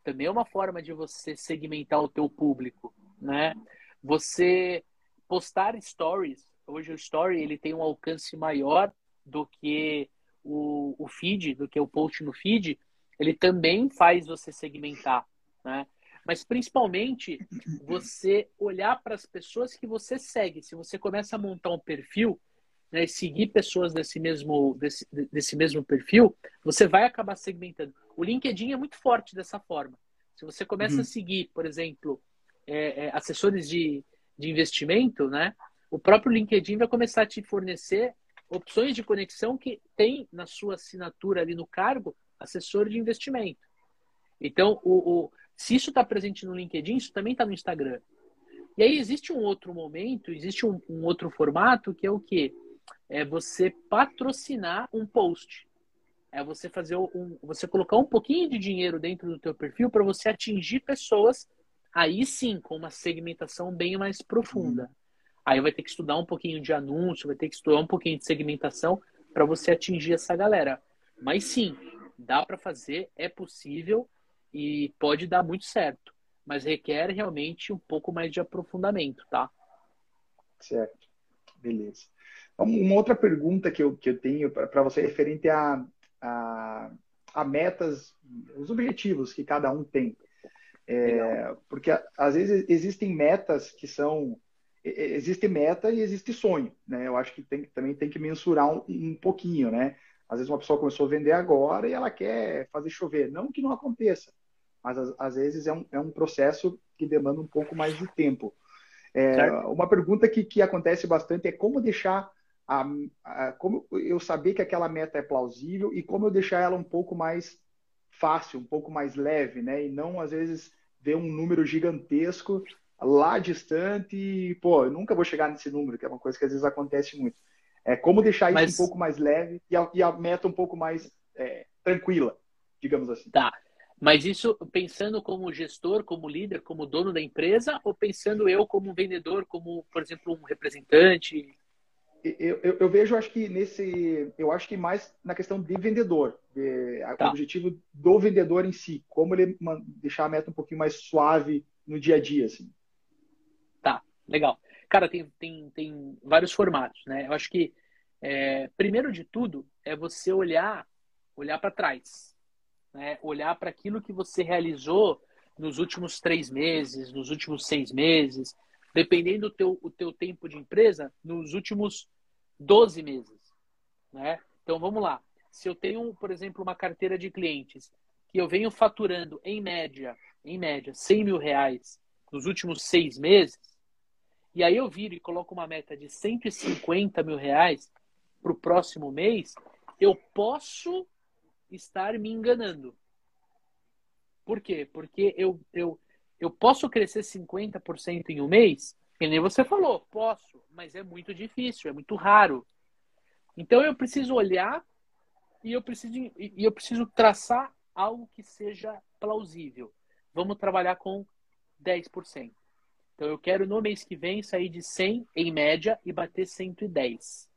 também é uma forma de você segmentar o teu público, né? Você postar stories, hoje o story ele tem um alcance maior do que o, o feed, do que o post no feed, ele também faz você segmentar, né? Mas principalmente você olhar para as pessoas que você segue. Se você começa a montar um perfil né, e seguir pessoas desse mesmo, desse, desse mesmo perfil, você vai acabar segmentando. O LinkedIn é muito forte dessa forma. Se você começa uhum. a seguir, por exemplo, é, é, assessores de, de investimento, né, o próprio LinkedIn vai começar a te fornecer opções de conexão que tem na sua assinatura ali no cargo assessor de investimento. Então, o, o se isso está presente no LinkedIn, isso também está no Instagram. E aí existe um outro momento, existe um, um outro formato que é o quê? É você patrocinar um post. É você fazer um, você colocar um pouquinho de dinheiro dentro do teu perfil para você atingir pessoas aí sim com uma segmentação bem mais profunda. Uhum. Aí vai ter que estudar um pouquinho de anúncio, vai ter que estudar um pouquinho de segmentação para você atingir essa galera. Mas sim, dá para fazer, é possível e pode dar muito certo, mas requer realmente um pouco mais de aprofundamento, tá? Certo, beleza. Uma outra pergunta que eu, que eu tenho para você é referente a, a, a, metas, os objetivos que cada um tem. É, porque às vezes existem metas que são. Existe meta e existe sonho, né? Eu acho que tem, também tem que mensurar um, um pouquinho, né? Às vezes uma pessoa começou a vender agora e ela quer fazer chover. Não que não aconteça, mas às, vezes é um, é um processo que demanda um pouco mais de tempo. É, uma pergunta que, que acontece bastante é como deixar a, a, como eu saber que aquela meta é plausível e como eu deixar ela um pouco mais fácil, um pouco mais leve, né? E não às vezes vê um número gigantesco lá distante e, pô, eu nunca vou chegar nesse número, que é uma coisa que às vezes acontece muito. É como deixar isso Mas... um pouco mais leve e a, e a meta um pouco mais é, tranquila, digamos assim. Tá. Mas isso pensando como gestor, como líder, como dono da empresa, ou pensando eu como vendedor, como, por exemplo, um representante? Eu, eu, eu vejo, acho que nesse, eu acho que mais na questão de vendedor, de, tá. o objetivo do vendedor em si, como ele deixar a meta um pouquinho mais suave no dia a dia, assim. Tá, legal. Cara, tem, tem, tem vários formatos, né? Eu acho que é, primeiro de tudo é você olhar olhar para trás, né? olhar para aquilo que você realizou nos últimos três meses, nos últimos seis meses, dependendo do teu, o teu tempo de empresa, nos últimos 12 meses. Né? Então vamos lá. Se eu tenho, por exemplo, uma carteira de clientes que eu venho faturando em média, em média, 100 mil reais nos últimos seis meses, e aí eu viro e coloco uma meta de 150 mil reais para o próximo mês, eu posso estar me enganando. Por quê? Porque eu, eu, eu posso crescer 50% em um mês? Que nem você falou, posso, mas é muito difícil, é muito raro. Então eu preciso olhar e eu preciso, e eu preciso traçar algo que seja plausível. Vamos trabalhar com 10%. Então eu quero no mês que vem sair de 100 em média e bater 110.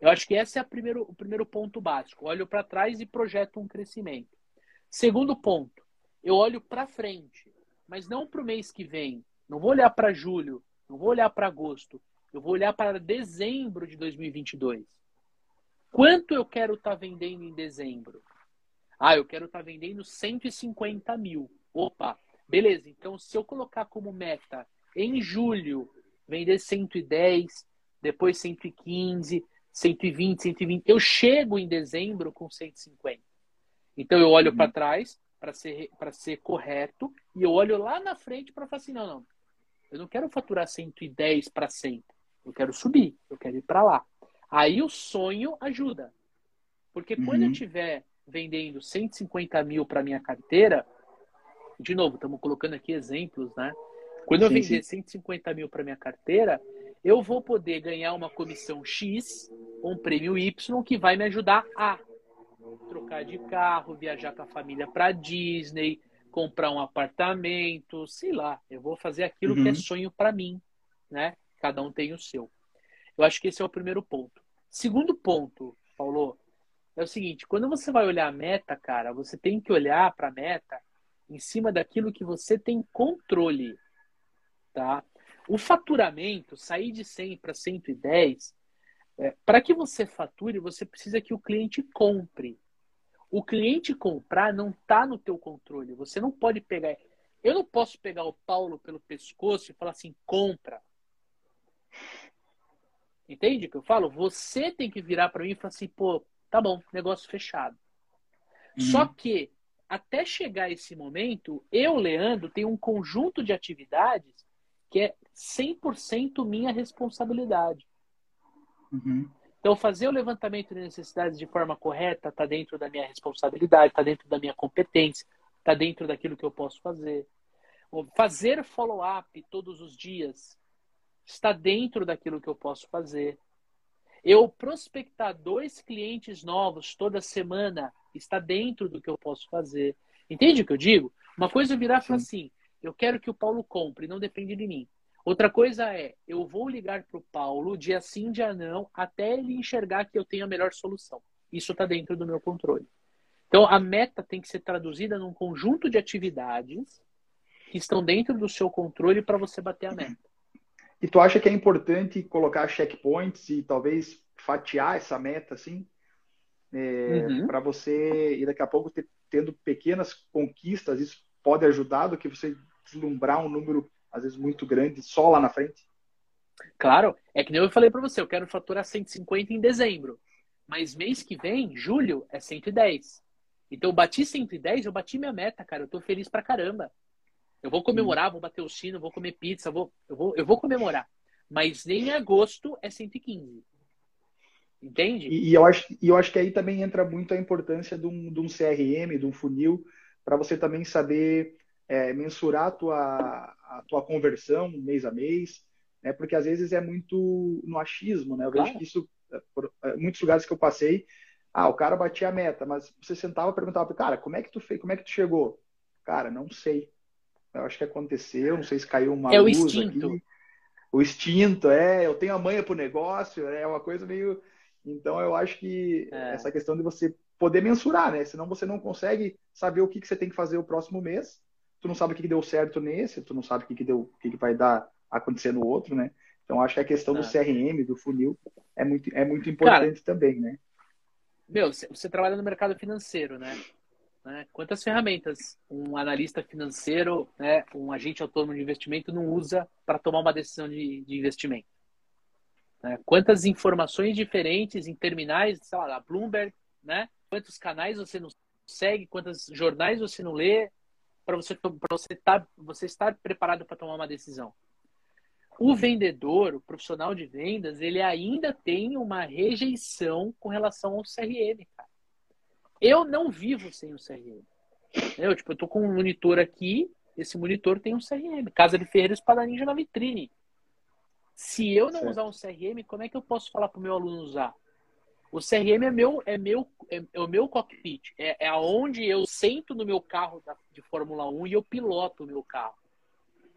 Eu acho que esse é primeiro, o primeiro ponto básico. Olho para trás e projeto um crescimento. Segundo ponto, eu olho para frente, mas não para o mês que vem. Não vou olhar para julho, não vou olhar para agosto. Eu vou olhar para dezembro de 2022. Quanto eu quero estar tá vendendo em dezembro? Ah, eu quero estar tá vendendo 150 mil. Opa, beleza. Então, se eu colocar como meta em julho vender 110, depois 115, 120, 120. Eu chego em dezembro com 150. Então eu olho uhum. para trás para ser, ser correto e eu olho lá na frente para falar assim: não, não, eu não quero faturar 110 para 100. Eu quero subir, eu quero ir para lá. Aí o sonho ajuda. Porque quando eu estiver uhum. vendendo 150 mil para minha carteira, de novo, estamos colocando aqui exemplos, né? Quando eu sim, vender sim. 150 mil para minha carteira, eu vou poder ganhar uma comissão X, um prêmio Y, que vai me ajudar a trocar de carro, viajar com a família para Disney, comprar um apartamento, sei lá. Eu vou fazer aquilo uhum. que é uhum. sonho para mim, né? Cada um tem o seu. Eu acho que esse é o primeiro ponto. Segundo ponto, Paulo, é o seguinte: quando você vai olhar a meta, cara, você tem que olhar para a meta em cima daquilo que você tem controle, tá? O faturamento, sair de 100 para 110, é, para que você fature, você precisa que o cliente compre. O cliente comprar não está no teu controle. Você não pode pegar. Eu não posso pegar o Paulo pelo pescoço e falar assim, compra. Entende o que eu falo? Você tem que virar para mim e falar assim, pô, tá bom, negócio fechado. Uhum. Só que até chegar esse momento, eu, Leandro, tenho um conjunto de atividades que é 100% minha responsabilidade. Uhum. Então, fazer o levantamento de necessidades de forma correta está dentro da minha responsabilidade, está dentro da minha competência, está dentro daquilo que eu posso fazer. Fazer follow-up todos os dias está dentro daquilo que eu posso fazer. Eu prospectar dois clientes novos toda semana está dentro do que eu posso fazer. Entende o que eu digo? Uma coisa virar e falar assim: eu quero que o Paulo compre, não depende de mim. Outra coisa é, eu vou ligar para o Paulo dia sim, dia não, até ele enxergar que eu tenho a melhor solução. Isso está dentro do meu controle. Então, a meta tem que ser traduzida num conjunto de atividades que estão dentro do seu controle para você bater a meta. E tu acha que é importante colocar checkpoints e talvez fatiar essa meta, assim? É, uhum. Para você, e daqui a pouco, ter, tendo pequenas conquistas, isso pode ajudar do que você deslumbrar um número, às vezes, muito grande só lá na frente? Claro, é que nem eu falei para você, eu quero faturar 150 em dezembro, mas mês que vem, julho, é 110. Então eu bati 110, eu bati minha meta, cara, eu tô feliz pra caramba. Eu vou comemorar, vou bater o sino, vou comer pizza, vou, eu, vou, eu vou comemorar. Mas nem em agosto é 115. Entende? E, e, eu acho, e eu acho que aí também entra muito a importância de um, de um CRM, de um funil, para você também saber é, mensurar a tua, a tua conversão mês a mês, né? Porque às vezes é muito no achismo, né? Eu vejo que isso, é, por é, muitos lugares que eu passei, ah, o cara batia a meta, mas você sentava e perguntava, cara, como é que tu fez? Como é que tu chegou? Cara, não sei. Eu acho que aconteceu, não sei se caiu uma é luz o instinto. aqui. O instinto, é, eu tenho a manha pro negócio, é uma coisa meio. Então eu acho que é. essa questão de você poder mensurar, né? Senão você não consegue saber o que, que você tem que fazer o próximo mês. Tu não sabe o que, que deu certo nesse, tu não sabe o que, que deu, o que, que vai dar acontecer no outro, né? Então acho que a questão é. do CRM, do funil, é muito, é muito importante Cara, também, né? Meu, você trabalha no mercado financeiro, né? Né? Quantas ferramentas um analista financeiro, né, um agente autônomo de investimento não usa para tomar uma decisão de, de investimento? Né? Quantas informações diferentes em terminais, sei lá, da Bloomberg, né? Quantos canais você não segue, quantos jornais você não lê para você para você estar tá, você estar preparado para tomar uma decisão? O vendedor, o profissional de vendas, ele ainda tem uma rejeição com relação ao CRM, cara. Eu não vivo sem o CRM. Eu, tipo, eu tô com um monitor aqui, esse monitor tem um CRM. Casa de Ferreira Espada Ninja na vitrine. Se eu não certo. usar um CRM, como é que eu posso falar para o meu aluno usar? O CRM é meu, é meu, é, é o meu cockpit. É, é aonde eu sento no meu carro da, de Fórmula 1 e eu piloto o meu carro.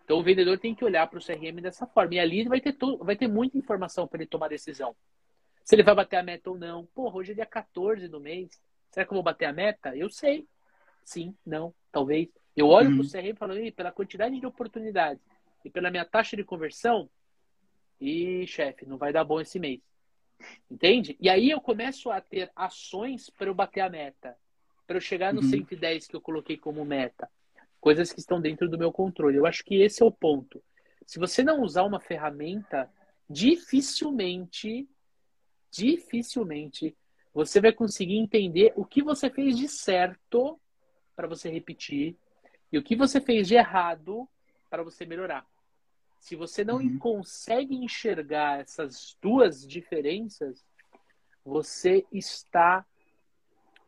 Então o vendedor tem que olhar para o CRM dessa forma. E ali vai ter, tudo, vai ter muita informação para ele tomar decisão. Se ele vai bater a meta ou não. Porra, hoje é dia 14 do mês. Será que eu vou bater a meta? Eu sei. Sim, não, talvez. Eu olho uhum. para o CRM e falo, pela quantidade de oportunidades e pela minha taxa de conversão, e chefe, não vai dar bom esse mês. Entende? E aí eu começo a ter ações para eu bater a meta, para eu chegar no uhum. 110 que eu coloquei como meta. Coisas que estão dentro do meu controle. Eu acho que esse é o ponto. Se você não usar uma ferramenta, dificilmente, dificilmente você vai conseguir entender o que você fez de certo para você repetir e o que você fez de errado para você melhorar. Se você não uhum. consegue enxergar essas duas diferenças, você está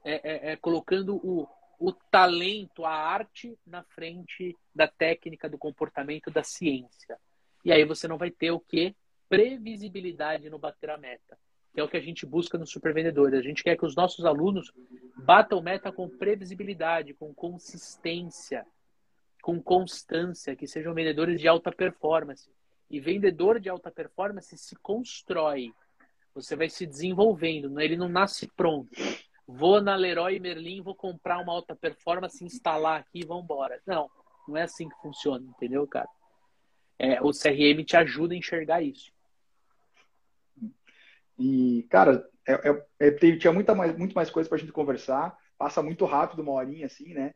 é, é, é, colocando o, o talento, a arte na frente da técnica, do comportamento, da ciência. E aí você não vai ter o que? Previsibilidade no bater a meta que é o que a gente busca no Supervendedor. A gente quer que os nossos alunos batam meta com previsibilidade, com consistência, com constância, que sejam vendedores de alta performance. E vendedor de alta performance se constrói. Você vai se desenvolvendo, né? ele não nasce pronto. Vou na Leroy Merlin, vou comprar uma alta performance, instalar aqui e vamos embora. Não, não é assim que funciona, entendeu, cara? É, o CRM te ajuda a enxergar isso. E, cara, é, é, é tinha muita mais, muito mais coisa para a gente conversar. Passa muito rápido, uma horinha assim, né?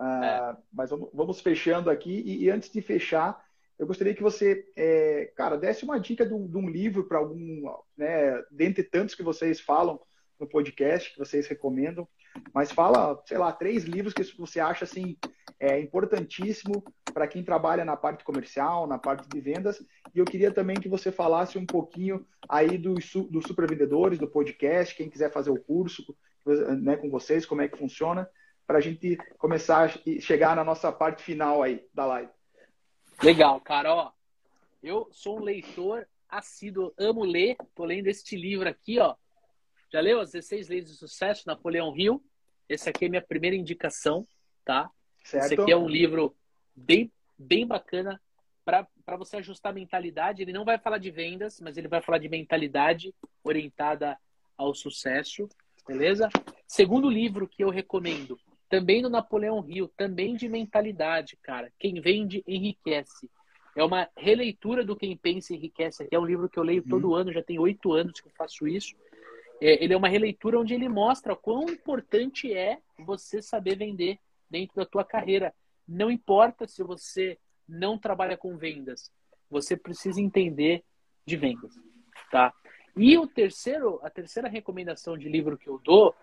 Uh, mas vamos, vamos, fechando aqui. E, e, antes de fechar, eu gostaria que você, é, cara, desse uma dica de um, de um livro para algum, né, dentre tantos que vocês falam no podcast, que vocês recomendam. Mas fala, sei lá, três livros que você acha assim é importantíssimo para quem trabalha na parte comercial, na parte de vendas. E eu queria também que você falasse um pouquinho aí dos do Super Vendedores, do podcast, quem quiser fazer o curso né, com vocês, como é que funciona, para a gente começar a chegar na nossa parte final aí da live. Legal, cara. Ó, eu sou um leitor assíduo, amo ler. Tô lendo este livro aqui, ó. Já leu as 16 Leis do Sucesso, Napoleão Hill? Esse aqui é minha primeira indicação, tá? Certo. Esse aqui é um livro bem, bem bacana para você ajustar a mentalidade. Ele não vai falar de vendas, mas ele vai falar de mentalidade orientada ao sucesso, beleza? Segundo livro que eu recomendo, também do Napoleão Hill, também de mentalidade, cara. Quem vende enriquece. É uma releitura do Quem Pensa Enriquece, que é um livro que eu leio todo hum. ano, já tem oito anos que eu faço isso. É, ele é uma releitura onde ele mostra quão importante é você saber vender dentro da tua carreira. Não importa se você não trabalha com vendas, você precisa entender de vendas, tá? E o terceiro, a terceira recomendação de livro que eu dou,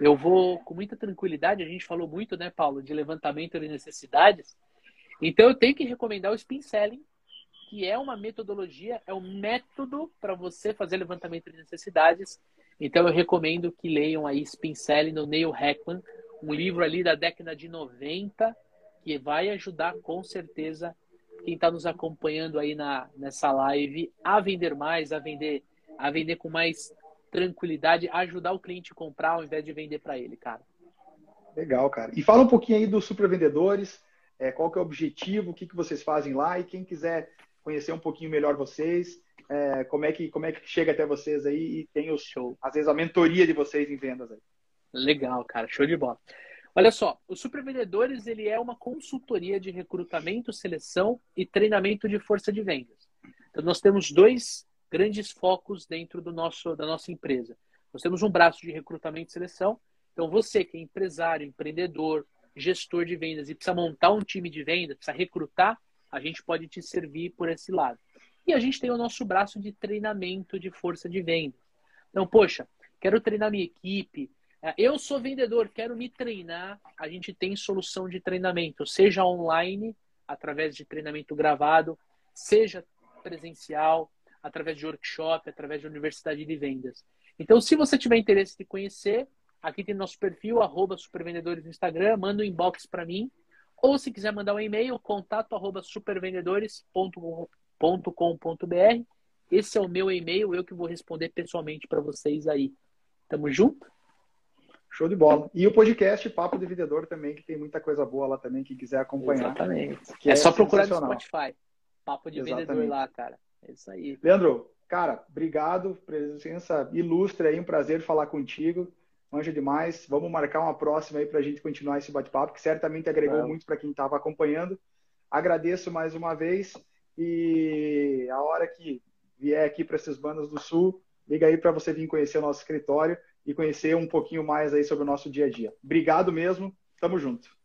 eu vou com muita tranquilidade. A gente falou muito, né, Paulo, de levantamento de necessidades. Então eu tenho que recomendar o Spin Selling, que é uma metodologia, é um método para você fazer levantamento de necessidades então eu recomendo que leiam aí Spin Selling do Neil Heckman, um livro ali da década de 90, que vai ajudar com certeza quem está nos acompanhando aí na, nessa live a vender mais, a vender, a vender com mais tranquilidade, ajudar o cliente a comprar ao invés de vender para ele, cara. Legal, cara. E fala um pouquinho aí dos supervendedores, é, qual que é o objetivo, o que, que vocês fazem lá e quem quiser conhecer um pouquinho melhor vocês, é, como, é que, como é que chega até vocês aí e tem o show, às vezes a mentoria de vocês em vendas aí. Legal, cara, show de bola. Olha só, o Supervendedores ele é uma consultoria de recrutamento, seleção e treinamento de força de vendas. Então nós temos dois grandes focos dentro do nosso da nossa empresa. Nós temos um braço de recrutamento e seleção. Então você que é empresário, empreendedor, gestor de vendas e precisa montar um time de vendas, precisa recrutar, a gente pode te servir por esse lado. E a gente tem o nosso braço de treinamento de força de vendas. Então, poxa, quero treinar minha equipe, é, eu sou vendedor, quero me treinar. A gente tem solução de treinamento, seja online, através de treinamento gravado, seja presencial, através de workshop, através de universidade de vendas. Então, se você tiver interesse de conhecer, aqui tem nosso perfil, arroba supervendedores no Instagram, manda um inbox para mim. Ou se quiser mandar um e-mail, contato arroba supervendedores.com.br. Esse é o meu e-mail, eu que vou responder pessoalmente para vocês aí. Tamo junto? Show de bola. E o podcast Papo de Vendedor também, que tem muita coisa boa lá também, quem quiser acompanhar. Exatamente. É, é, só procurar no Spotify. Papo de Exatamente. Vendedor lá, cara. É isso aí. Leandro, cara, obrigado. Presença ilustre aí, um prazer falar contigo. Manja demais. Vamos marcar uma próxima aí para a gente continuar esse bate-papo, que certamente agregou muito para quem estava acompanhando. Agradeço mais uma vez e a hora que vier aqui para esses bandas do Sul, liga aí para você vir conhecer o nosso escritório e conhecer um pouquinho mais aí sobre o nosso dia a dia. Obrigado mesmo. Tamo junto.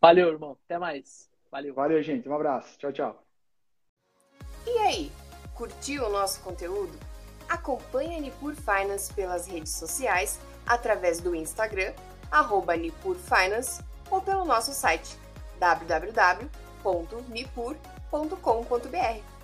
Valeu, irmão. Até mais. Valeu. Valeu, gente. Um abraço. Tchau, tchau. E aí, curtiu o nosso conteúdo? Acompanhe a Nipur Finance pelas redes sociais, através do Instagram, arroba Nipur Finance, ou pelo nosso site www.nipur.com.br.